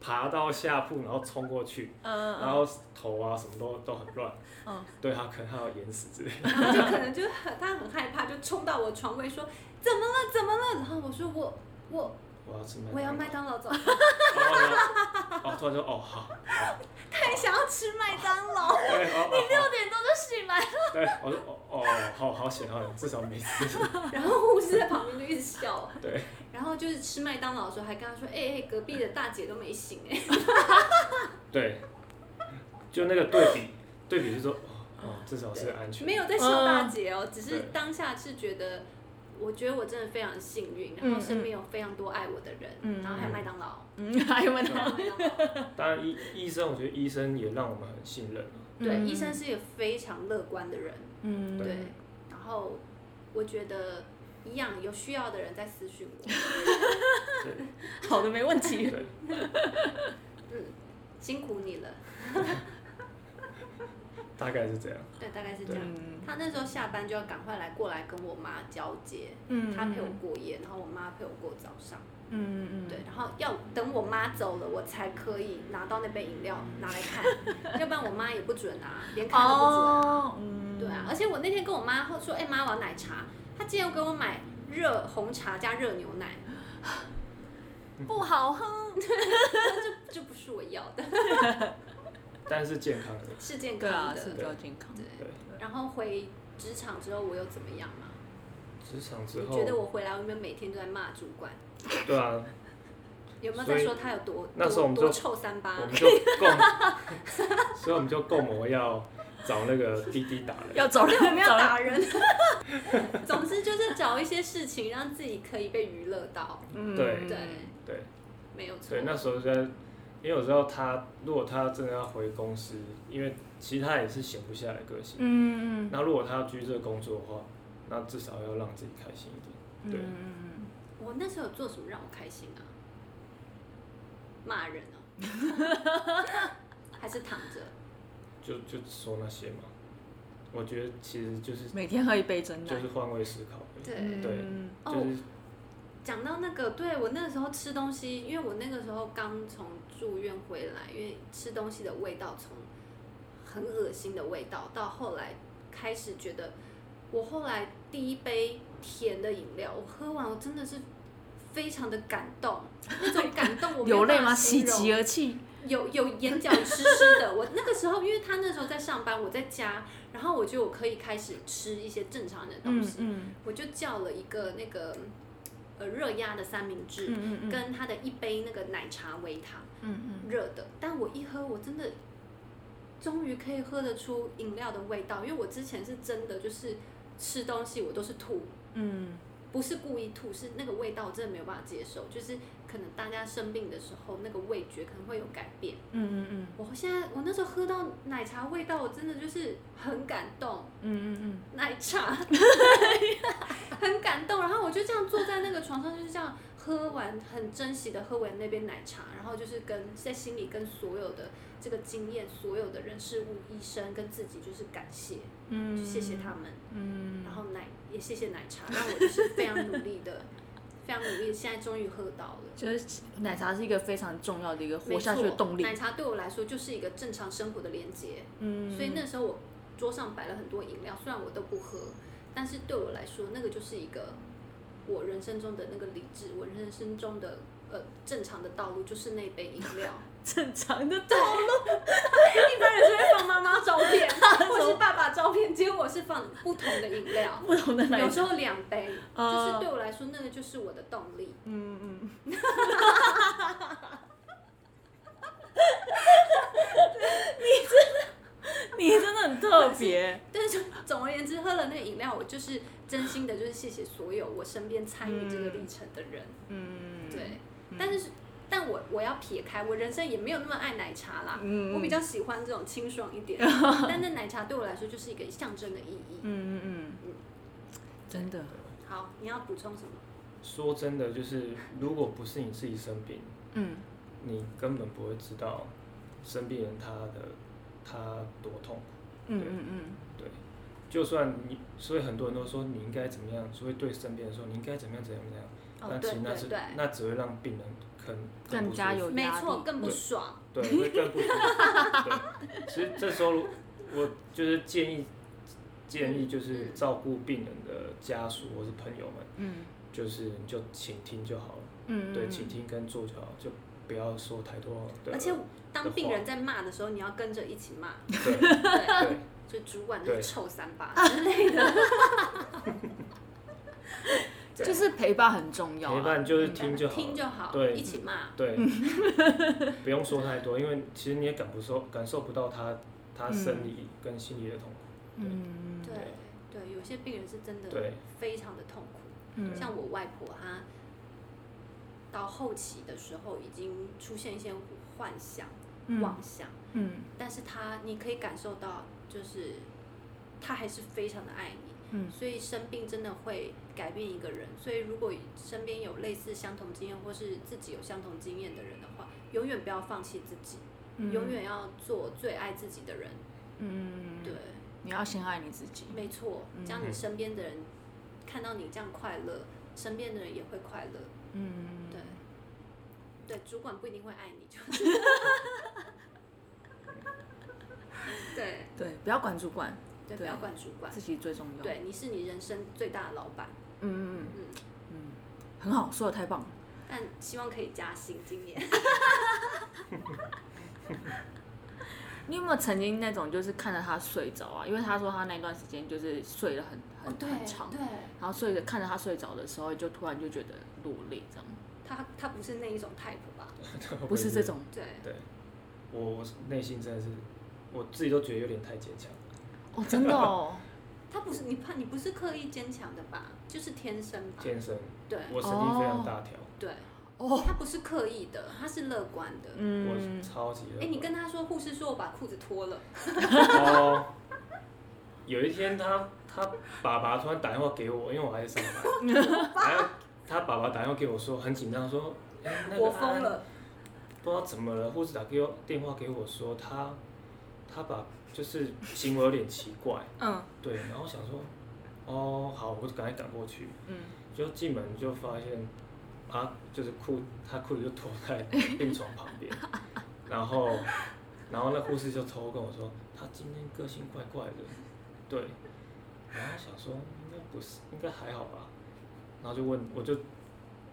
Speaker 4: 爬到下铺，然后冲过去，
Speaker 3: 嗯
Speaker 4: 然后头啊什么都都很乱，
Speaker 3: 嗯。
Speaker 4: 对他可能他要淹死之类的，
Speaker 2: 然后就可能就很他很害怕，就冲到我床位说怎么了怎么了？然后我说我我
Speaker 4: 我要吃麦
Speaker 2: 我要麦当劳走，
Speaker 4: 然后哦，突然说哦好，好
Speaker 2: 他也想要吃麦当劳。
Speaker 4: 对哦哦
Speaker 3: 六点多就醒来了，
Speaker 4: 对，我说哦哦，好好险好险，至少没事。
Speaker 2: 然后护士在旁边就一直笑，
Speaker 4: 对，
Speaker 2: 然后就是吃麦当劳的时候还跟他说，哎、哎、隔壁的大姐都没醒哎、
Speaker 4: 对，就那个对比，对比是说，哦，至少是安全。
Speaker 2: 没有在笑大姐哦，只是当下是觉得，我觉得我真的非常幸运，然后身边有非常多爱我的人，然后还有麦当劳，
Speaker 3: 嗯，还有麦当劳。
Speaker 4: 当然医医生，我觉得医生也让我们很信任。
Speaker 2: 对，医生是一个非常乐观的人。嗯，对。然后我觉得一样有需要的人在私讯我。
Speaker 3: 好的，没问题。
Speaker 2: 嗯，辛苦你了。
Speaker 4: 大概是这样。
Speaker 2: 对，大概是这样。他那时候下班就要赶快来过来跟我妈交接。嗯。他陪我过夜，然后我妈陪我过早上。嗯嗯嗯。对，然后要等我妈走了，我才可以拿到那杯饮料拿来看，要不然我妈也不准啊，连看都不准。哦。嗯。对啊，而且我那天跟我妈说：“哎妈，我要奶茶。”她竟然给我买热红茶加热牛奶，
Speaker 3: 不好喝。
Speaker 2: 这这不是我要的。
Speaker 4: 但是健康的。
Speaker 2: 是健康的，
Speaker 3: 是比较健康的。
Speaker 2: 对。然后回职场之后，我又怎么样嘛？
Speaker 4: 职场之后。
Speaker 2: 你觉得我回来，有没有每天都在骂主管？
Speaker 4: 对啊。
Speaker 2: 有没有在说他有多
Speaker 4: 那时候我们就
Speaker 2: 臭三八？
Speaker 4: 我们就共，所以我们就共谋要找那个滴滴打人。
Speaker 3: 要找人，
Speaker 2: 我们要打人。总之就是找一些事情，让自己可以被娱乐到。
Speaker 4: 嗯，对
Speaker 2: 对
Speaker 4: 对，
Speaker 2: 没有错。
Speaker 4: 对，那时候在，因为我知道他，如果他真的要回公司，因为其实他也是闲不下来个性。嗯嗯。那如果他要继续这个工作的话，那至少要让自己开心一点。对。嗯嗯
Speaker 2: 我那时候有做什么让我开心啊？骂人哦，还是躺着？
Speaker 4: 就就说那些嘛，我觉得其实就是
Speaker 3: 每天喝一杯真
Speaker 4: 的，就是换位思考。
Speaker 2: 对
Speaker 4: 对，
Speaker 2: 就是讲到那个，对我那个时候吃东西，因为我那个时候刚从住院回来，因为吃东西的味道从很恶心的味道，到后来开始觉得，我后来第一杯甜的饮料，我喝完我真的是。非常的感动，那种感动我
Speaker 3: 有 泪吗？
Speaker 2: 喜
Speaker 3: 极而泣，
Speaker 2: 有有眼角湿湿的。我那个时候，因为他那时候在上班，我在家，然后我就可以开始吃一些正常的东西。嗯嗯。我就叫了一个那个呃热压的三明治，跟他的一杯那个奶茶微糖，嗯嗯，热的。但我一喝，我真的终于可以喝得出饮料的味道，因为我之前是真的就是吃东西我都是吐，嗯。不是故意吐，是那个味道真的没有办法接受。就是可能大家生病的时候，那个味觉可能会有改变。嗯嗯嗯。我现在我那时候喝到奶茶味道，我真的就是很感动。嗯嗯嗯。奶茶，很感动。然后我就这样坐在那个床上，就是这样喝完，很珍惜的喝完那杯奶茶，然后就是跟在心里跟所有的这个经验，所有的人事物、医生跟自己就是感谢。嗯。谢谢他们。嗯。然后奶。也谢谢奶茶，让我就是非常努力的，非常努力，现在终于喝到了。
Speaker 3: 就是奶茶是一个非常重要的一个活下去的动力。
Speaker 2: 奶茶对我来说就是一个正常生活的连接。嗯。所以那时候我桌上摆了很多饮料，虽然我都不喝，但是对我来说，那个就是一个我人生中的那个理智，我人生中的。呃，正常的道路就是那杯饮料。
Speaker 3: 正常的道路，
Speaker 2: 一般人是会放妈妈照片，或是爸爸照片，结果我是放不同的饮料，
Speaker 3: 不同的
Speaker 2: 有时候两杯，就是对我来说，那个就是我的动力。嗯嗯。你
Speaker 3: 真的，你真的很特别。
Speaker 2: 但是总而言之，喝了那个饮料，我就是真心的，就是谢谢所有我身边参与这个历程的人。嗯，对。但是，但我我要撇开，我人生也没有那么爱奶茶啦。嗯我比较喜欢这种清爽一点。但那奶茶对我来说就是一个象征的意义。嗯嗯嗯
Speaker 3: 嗯。真的。
Speaker 2: 好，你要补充什么？
Speaker 4: 说真的，就是如果不是你自己生病，嗯，你根本不会知道生病人他的他多痛苦。嗯嗯嗯。对。就算你，所以很多人都说你应该怎么样，所以对身边人说你应该怎么样怎样怎样。但其实那是那只会让病人更
Speaker 3: 更加有
Speaker 2: 没错，更不爽。
Speaker 4: 对，会更不爽。对，其实这时候我就是建议建议就是照顾病人的家属或是朋友们，嗯，就是你就倾听就好了。嗯对，倾听跟做就好，就不要说太多。
Speaker 2: 而且当病人在骂的时候，你要跟着一起骂。
Speaker 4: 对对。
Speaker 2: 就主管那臭三八之类的。
Speaker 3: 就是陪伴很重要。
Speaker 4: 陪伴就是听就好，
Speaker 2: 听就好，
Speaker 4: 对，
Speaker 2: 一起骂，
Speaker 4: 对，不用说太多，因为其实你也感不受感受不到他他生理跟心理的痛苦。
Speaker 3: 嗯，
Speaker 2: 对对，有些病人是真的非常的痛苦。嗯，像我外婆她到后期的时候已经出现一些幻想、妄想，嗯，但是她你可以感受到，就是他还是非常的爱你。嗯，所以生病真的会改变一个人。所以如果身边有类似相同经验，或是自己有相同经验的人的话，永远不要放弃自己，永远要做最爱自己的人。嗯，对，
Speaker 3: 你要先爱你自己。
Speaker 2: 没错，这样你身边的人看到你这样快乐，身边的人也会快乐。嗯，对，对，主管不一定会爱你，就是。对
Speaker 3: 对，不要管主管。
Speaker 2: 对，不要管主管，
Speaker 3: 自己最重要。
Speaker 2: 对，你是你人生最大的老板。嗯嗯嗯
Speaker 3: 嗯嗯，很好，说的太棒了。
Speaker 2: 但希望可以加薪，今年。
Speaker 3: 你有没有曾经那种就是看着他睡着啊？因为他说他那段时间就是睡得很很很长，
Speaker 2: 对。
Speaker 3: 然后睡着看着他睡着的时候，就突然就觉得落泪这样。
Speaker 2: 他他不是那一种 type 吧？
Speaker 3: 不是这种。
Speaker 2: 对
Speaker 4: 对，我内心真的是，我自己都觉得有点太坚强。
Speaker 3: 哦，真的哦，
Speaker 2: 他不是你怕你不是刻意坚强的吧？就是天生吧。
Speaker 4: 天生。
Speaker 2: 对。
Speaker 4: 我神经非常大条。
Speaker 2: 对。哦。他不是刻意的，他是乐观的。
Speaker 4: 嗯。我超级乐。
Speaker 2: 哎，你跟他说，护士说我把裤子脱了。
Speaker 4: 哦。有一天，他他爸爸突然打电话给我，因为我还在上班。然后他爸爸打电话给我说，很紧张，说：“
Speaker 2: 我疯了。”
Speaker 4: 不知道怎么了，护士打给我电话给我说，他他把。就是行为有点奇怪，嗯，对，然后想说，哦，好，我就赶快赶过去，嗯，就进门就发现，啊就是裤，他裤子就脱在 病床旁边，然后，然后那护士就偷跟我说，他今天个性怪怪的，对，然后想说应该不是，应该还好吧，然后就问，我就，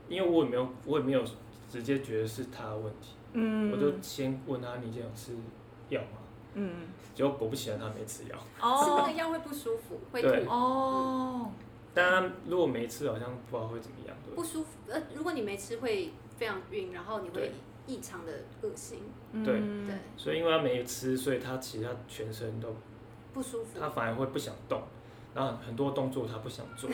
Speaker 4: 因为我也没有，我也没有直接觉得是他的问题，嗯，我就先问他，你今天有吃药吗？嗯。结果果不其然，他没吃药。
Speaker 2: 哦。吃那个药会不舒服，会吐。哦。
Speaker 4: 但如果没吃，好像不知道会怎么样。
Speaker 2: 对不舒服，呃，如果你没吃，会非常晕，然后你会异常的恶心。
Speaker 4: 对。对。所以因为他没吃，所以他其实他全身都
Speaker 2: 不舒服。
Speaker 4: 他反而会不想动，然后很多动作他不想做，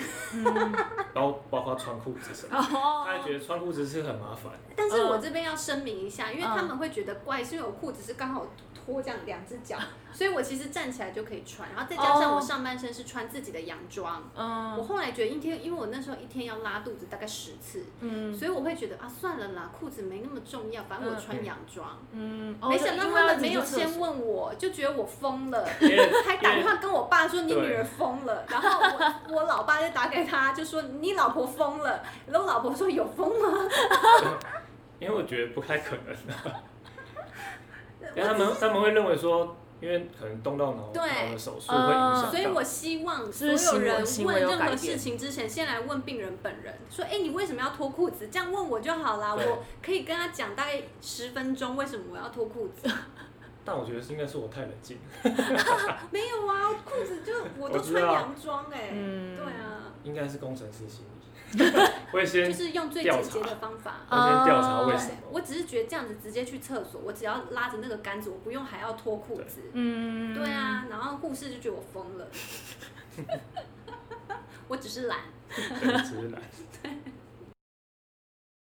Speaker 4: 包包括穿裤子什么，他觉得穿裤子是很麻烦。
Speaker 2: 但是我这边要声明一下，因为他们会觉得怪，是因为我裤子是刚好。拖这样两只脚，所以我其实站起来就可以穿，然后再加上我上半身是穿自己的洋装。嗯，我后来觉得一天，因为我那时候一天要拉肚子大概十次，嗯，所以我会觉得啊，算了啦，裤子没那么重要，反正我穿洋装。嗯，没想到他们没有先问我，就觉得我疯了，还打电话跟我爸说你女儿疯了，然后我 我老爸就打给他，就说你老婆疯了，然后我老婆说有疯吗？
Speaker 4: 因为我觉得不太可能的。因为他们他们会认为说，因为可能动到脑脑的手术会影响
Speaker 2: 所以我希望所有人问任何事情之前，先来问病人本人，说：“哎，你为什么要脱裤子？”这样问我就好啦，我可以跟他讲大概十分钟为什么我要脱裤子。
Speaker 4: 但我觉得是应该是我太冷静。
Speaker 2: 没有啊，裤子就我都穿洋装哎，对啊。
Speaker 4: 应该是工程师心理。会先
Speaker 2: 就是用最简洁的方法，
Speaker 4: 我先调查为什么。
Speaker 2: 我只是觉得这样子直接去厕所，我只要拉着那个杆子，我不用还要脱裤子。嗯，对啊，然后护士就觉得我疯了。我只是懒。
Speaker 4: 只是懒。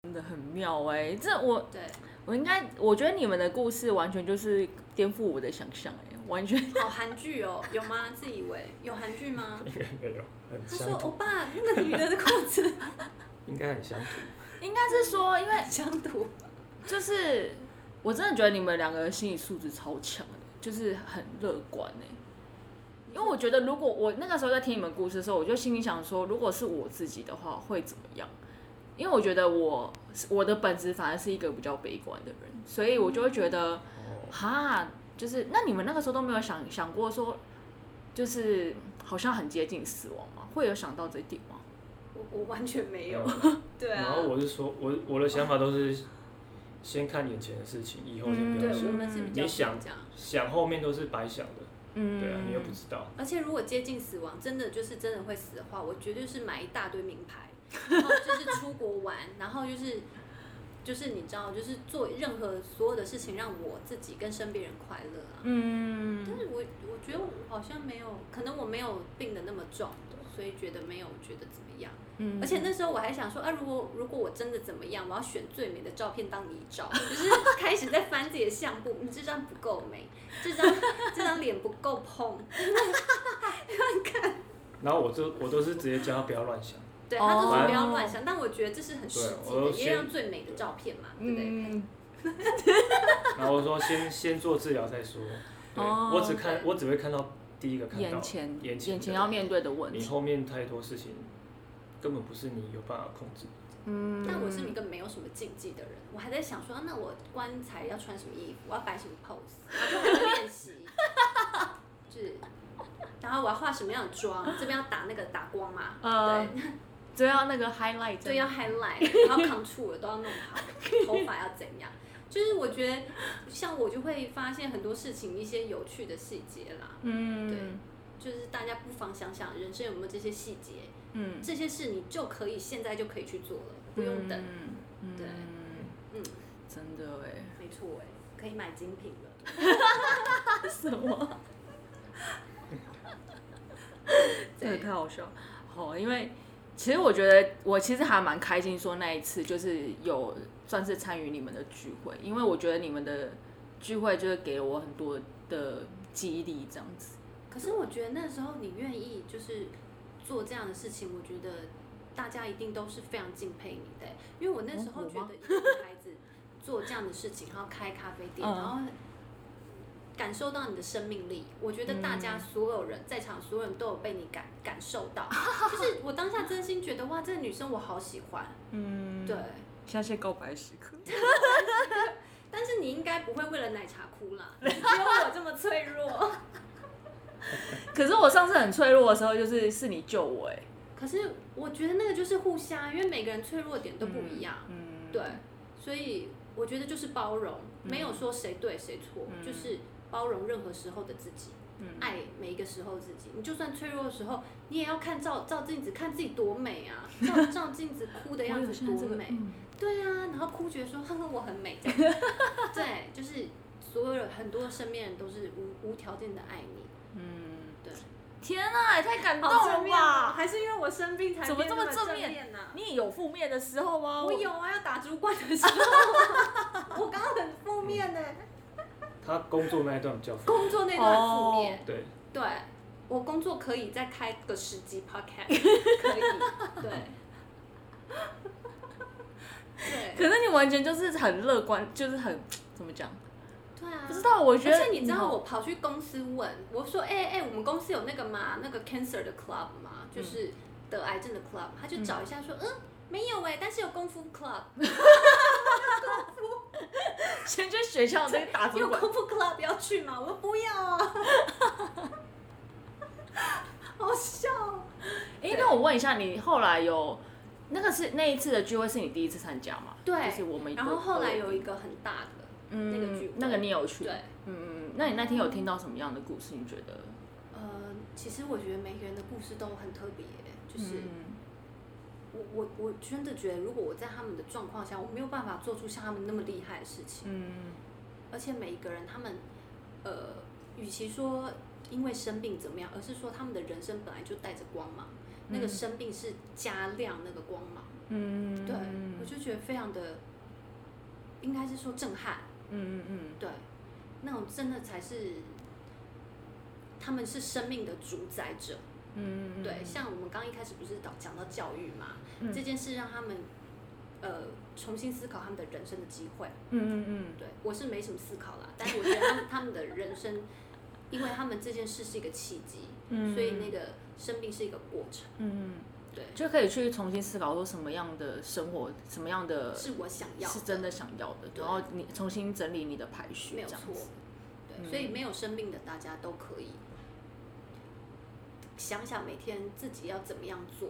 Speaker 3: 真的很妙哎，这我
Speaker 2: 对
Speaker 3: 我应该，我觉得你们的故事完全就是颠覆我的想象哎。完全
Speaker 2: 好韩剧哦，有吗？自以为有韩剧吗？
Speaker 4: 应该没有。
Speaker 2: 他说：“欧巴，那个女的的裤子。”
Speaker 4: 应该很相土。
Speaker 3: 应该是说，因为
Speaker 2: 相土，
Speaker 3: 就是我真的觉得你们两个心理素质超强的，就是很乐观哎。因为我觉得，如果我那个时候在听你们故事的时候，我就心里想说，如果是我自己的话，会怎么样？因为我觉得我我的本质反而是一个比较悲观的人，所以我就会觉得，哈。就是，那你们那个时候都没有想想过说，就是好像很接近死亡吗？会有想到这一点吗？
Speaker 2: 我我完全没有。对啊。
Speaker 4: 然后我是说，我我的想法都是先看眼前的事情，以后先不要想。你想想后面都是白想的。嗯。对啊，你又不知道。
Speaker 2: 而且如果接近死亡，真的就是真的会死的话，我绝对是买一大堆名牌。然后就是出国玩，然后就是就是你知道，就是做任何所有的事情，让我自己跟身边人快乐啊。嗯。但是我我觉得我好像没有，可能我没有病的那么重，所以觉得没有觉得怎么样。嗯。而且那时候我还想说，啊，如果如果我真的怎么样，我要选最美的照片当遗照，就是 开始在翻自己的相簿，你这张不够美，这张 这张脸不够碰，看。
Speaker 4: 然后我就我都是直接叫他不要乱想。
Speaker 2: 对他都是不要乱想，但我觉得这是很实际的，也让最美的照片嘛，对不对？
Speaker 4: 然后我说先先做治疗再说，对我只看我只会看到第一个看到
Speaker 3: 眼前
Speaker 4: 眼前
Speaker 3: 要面对的问题，
Speaker 4: 你后面太多事情根本不是你有办法控制。
Speaker 2: 嗯，但我是一个没有什么禁忌的人，我还在想说，那我棺材要穿什么衣服，我要摆什么 pose，然后就还在练习，是，然后我要化什么样的妆，这边要打那个打光嘛，对。
Speaker 3: 都要那个 highlight，
Speaker 2: 对，要 highlight，然后 contour 都要弄好，头发要怎样？就是我觉得，像我就会发现很多事情一些有趣的细节啦。嗯，对，就是大家不妨想想，人生有没有这些细节？嗯，这些事你就可以现在就可以去做了，不用等。嗯，对，
Speaker 3: 嗯，真的哎，
Speaker 2: 没错哎，可以买精品了。
Speaker 3: 什么？这个太好笑，好，因为。其实我觉得我其实还蛮开心，说那一次就是有算是参与你们的聚会，因为我觉得你们的聚会就是给了我很多的激励，这样子。
Speaker 2: 可是我觉得那时候你愿意就是做这样的事情，我觉得大家一定都是非常敬佩你的，因为我那时候觉得一个女孩子做这样的事情，然后开咖啡店，然后。感受到你的生命力，我觉得大家所有人在场，所有人都有被你感感受到。就是我当下真心觉得，哇，这个女生我好喜欢。嗯，对。
Speaker 3: 下谢告白时刻。
Speaker 2: 但是你应该不会为了奶茶哭啦，只有我这么脆弱。
Speaker 3: 可是我上次很脆弱的时候，就是是你救我哎。
Speaker 2: 可是我觉得那个就是互相，因为每个人脆弱点都不一样。嗯。对，所以我觉得就是包容，没有说谁对谁错，就是。包容任何时候的自己，爱每一个时候自己。你就算脆弱的时候，你也要看照照镜子，看自己多美啊！照 照镜子哭的样子多美，对啊。然后哭觉得说呵呵我很美，对，就是所有很多身边人都是无无条件的爱你。嗯，对。
Speaker 3: 天啊，也太感动了吧！
Speaker 2: 还是因为我生病才
Speaker 3: 怎么这么
Speaker 2: 正
Speaker 3: 面呢？你也有负面的时候吗？
Speaker 2: 我有啊，要打主管的时候，我刚刚很负面呢。
Speaker 4: 他工作那一段比较
Speaker 2: 工作那段负面，
Speaker 4: 对
Speaker 2: 对，我工作可以再开个十集 podcast，可以，对，对。
Speaker 3: 可是你完全就是很乐观，就是很怎么讲？
Speaker 2: 对啊，
Speaker 3: 不知道，我觉得。
Speaker 2: 而且你知道，我跑去公司问，我说：“哎哎，我们公司有那个吗？那个 cancer 的 club 吗？就是得癌症的 club。”他就找一下说：“嗯，没有哎，但是有功夫 club。”
Speaker 3: 先去学校那个打字
Speaker 2: 有功夫 club 要去吗？我说不要啊，好笑。
Speaker 3: 哎，那我问一下，你后来有那个是那一次的聚会是你第一次参加吗？
Speaker 2: 对，
Speaker 3: 就是我们。
Speaker 2: 然后后来有一个很大的那个聚会，
Speaker 3: 那个你有去？
Speaker 2: 对，
Speaker 3: 嗯嗯。那你那天有听到什么样的故事？你觉得？
Speaker 2: 呃，其实我觉得每个人的故事都很特别，就是。我我我真的觉得，如果我在他们的状况下，我没有办法做出像他们那么厉害的事情。嗯。而且每一个人，他们，呃，与其说因为生病怎么样，而是说他们的人生本来就带着光芒，那个生病是加亮那个光芒。嗯。对，我就觉得非常的，应该是说震撼。嗯嗯嗯。对，那种真的才是，他们是生命的主宰者。嗯，对，像我们刚一开始不是讲讲到教育嘛，这件事让他们呃重新思考他们的人生的机会。嗯嗯嗯，对我是没什么思考啦，但是我觉得他们他们的人生，因为他们这件事是一个契机，所以那个生病是一个过程。嗯嗯，对，
Speaker 3: 就可以去重新思考说什么样的生活，什么样的
Speaker 2: 是我想要，
Speaker 3: 是真的想要的，然后你重新整理你的排序，
Speaker 2: 没有错。对，所以没有生病的大家都可以。想想每天自己要怎么样做，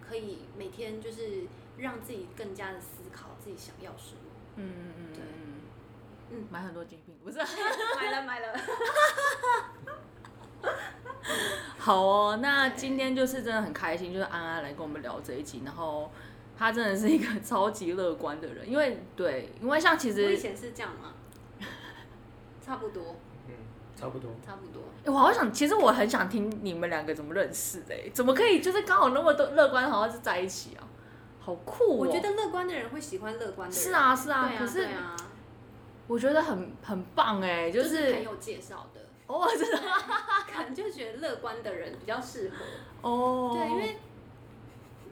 Speaker 2: 可以每天就是让自己更加的思考自己想要什么。嗯嗯嗯，对，
Speaker 3: 嗯，买很多精品不是？
Speaker 2: 买 了买了。
Speaker 3: 好哦，那今天就是真的很开心，就是安安来跟我们聊这一集，然后他真的是一个超级乐观的人，因为对，因为像其实
Speaker 2: 我以前是这样吗？差不多。
Speaker 4: 嗯，差不多。
Speaker 2: 差不多。
Speaker 3: 哎，我好想，其实我很想听你们两个怎么认识的，怎么可以就是刚好那么多乐观，好像是在一起啊，好酷哦！
Speaker 2: 我觉得乐观的人会喜欢乐观的人。
Speaker 3: 是啊，是
Speaker 2: 啊，
Speaker 3: 可是
Speaker 2: 啊，
Speaker 3: 我觉得很很棒哎，就
Speaker 2: 是朋友介绍的。
Speaker 3: 哦，真的，
Speaker 2: 可能就觉得乐观的人比较适
Speaker 3: 合。哦。
Speaker 2: 对，因为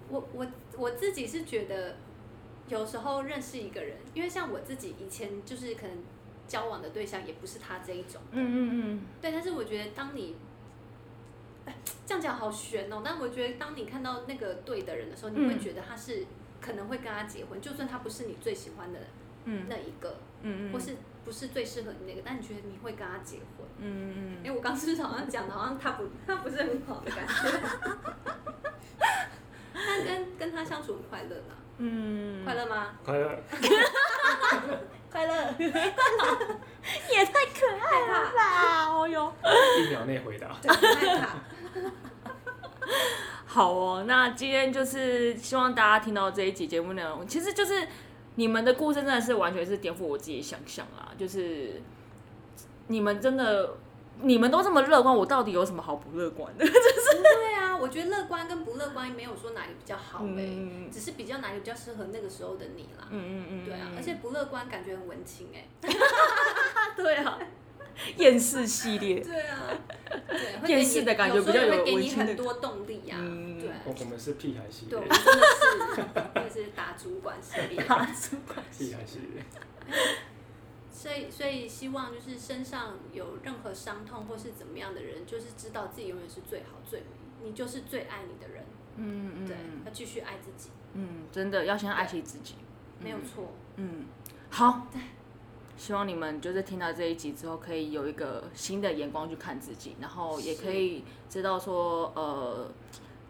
Speaker 2: 我我我自己是觉得，有时候认识一个人，因为像我自己以前就是可能。交往的对象也不是他这一种，
Speaker 3: 嗯嗯嗯，
Speaker 2: 对。但是我觉得，当你，这样讲好悬哦。但我觉得，当你看到那个对的人的时候，你会觉得他是可能会跟他结婚，就算他不是你最喜欢的那一个，嗯嗯，或是不是最适合你那个，但你觉得你会跟他结婚，嗯嗯嗯。因为我刚是不是好像讲的，好像他不他不是很好的感觉，但跟跟他相处很快乐啦，嗯，快乐吗？
Speaker 4: 快乐。
Speaker 2: 快乐，也
Speaker 3: 太可爱了吧！哦哟，
Speaker 4: 一秒内回答。
Speaker 3: 好哦，那今天就是希望大家听到这一集节目内容，其实就是你们的故事真的是完全是颠覆我自己想象啦，就是你们真的。你们都这么乐观，我到底有什么好不乐观的？就是
Speaker 2: 我觉得乐观跟不乐观没有说哪里比较好哎，只是比较哪里比较适合那个时候的你啦。嗯嗯嗯，对啊，而且不乐观感觉很文青哎。
Speaker 3: 对啊，厌世系列。
Speaker 2: 对啊，
Speaker 3: 对，厌世的感觉比较
Speaker 2: 有给你很多动力呀。对，
Speaker 4: 我们是屁孩系列。
Speaker 2: 对，真的是，就是打主管系列。
Speaker 3: 打主管
Speaker 4: 屁孩系列。
Speaker 2: 所以，所以希望就是身上有任何伤痛或是怎么样的人，就是知道自己永远是最好、最美，你就是最爱你的人。嗯嗯，对，要继续爱自己。
Speaker 3: 嗯，真的要先爱惜自己，
Speaker 2: 没有错。
Speaker 3: 嗯，好。希望你们就是听到这一集之后，可以有一个新的眼光去看自己，然后也可以知道说，呃，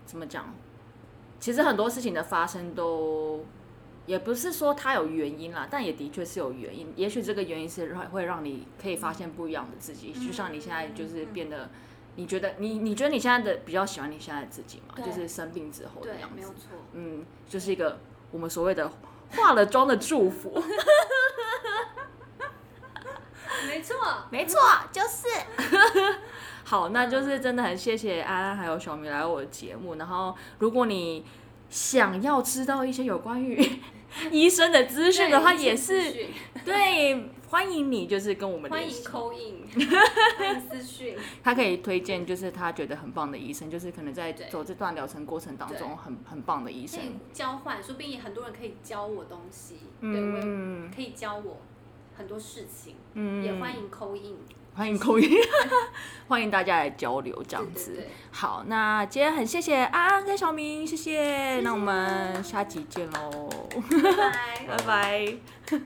Speaker 3: 怎么讲？其实很多事情的发生都。也不是说它有原因啦，但也的确是有原因。也许这个原因是会会让你可以发现不一样的自己，就像你现在就是变得，你觉得你你觉得你现在的比较喜欢你现在自己吗？就是生病之后的样子。
Speaker 2: 没有错。
Speaker 3: 嗯，就是一个我们所谓的化了妆的祝福。
Speaker 2: 没错，
Speaker 3: 没错，就是。好，那就是真的很谢谢安安还有小明来我的节目。然后，如果你想要知道一些有关于 医生的资讯的话，也是对，欢迎你就是跟我们
Speaker 2: 欢迎扣印，欢迎私讯。
Speaker 3: 他可以推荐就是他觉得很棒的医生，就是可能在走这段疗程过程当中很很棒的医生。
Speaker 2: 交换，说不定很多人可以教我东西，对，我可以教我很多事情，嗯。也欢迎扣印。
Speaker 3: 欢迎扣音，欢迎大家来交流，这样子。好，那今天很谢谢安安跟小明，谢谢。那我们下集见喽，
Speaker 2: 拜拜，
Speaker 3: 拜拜。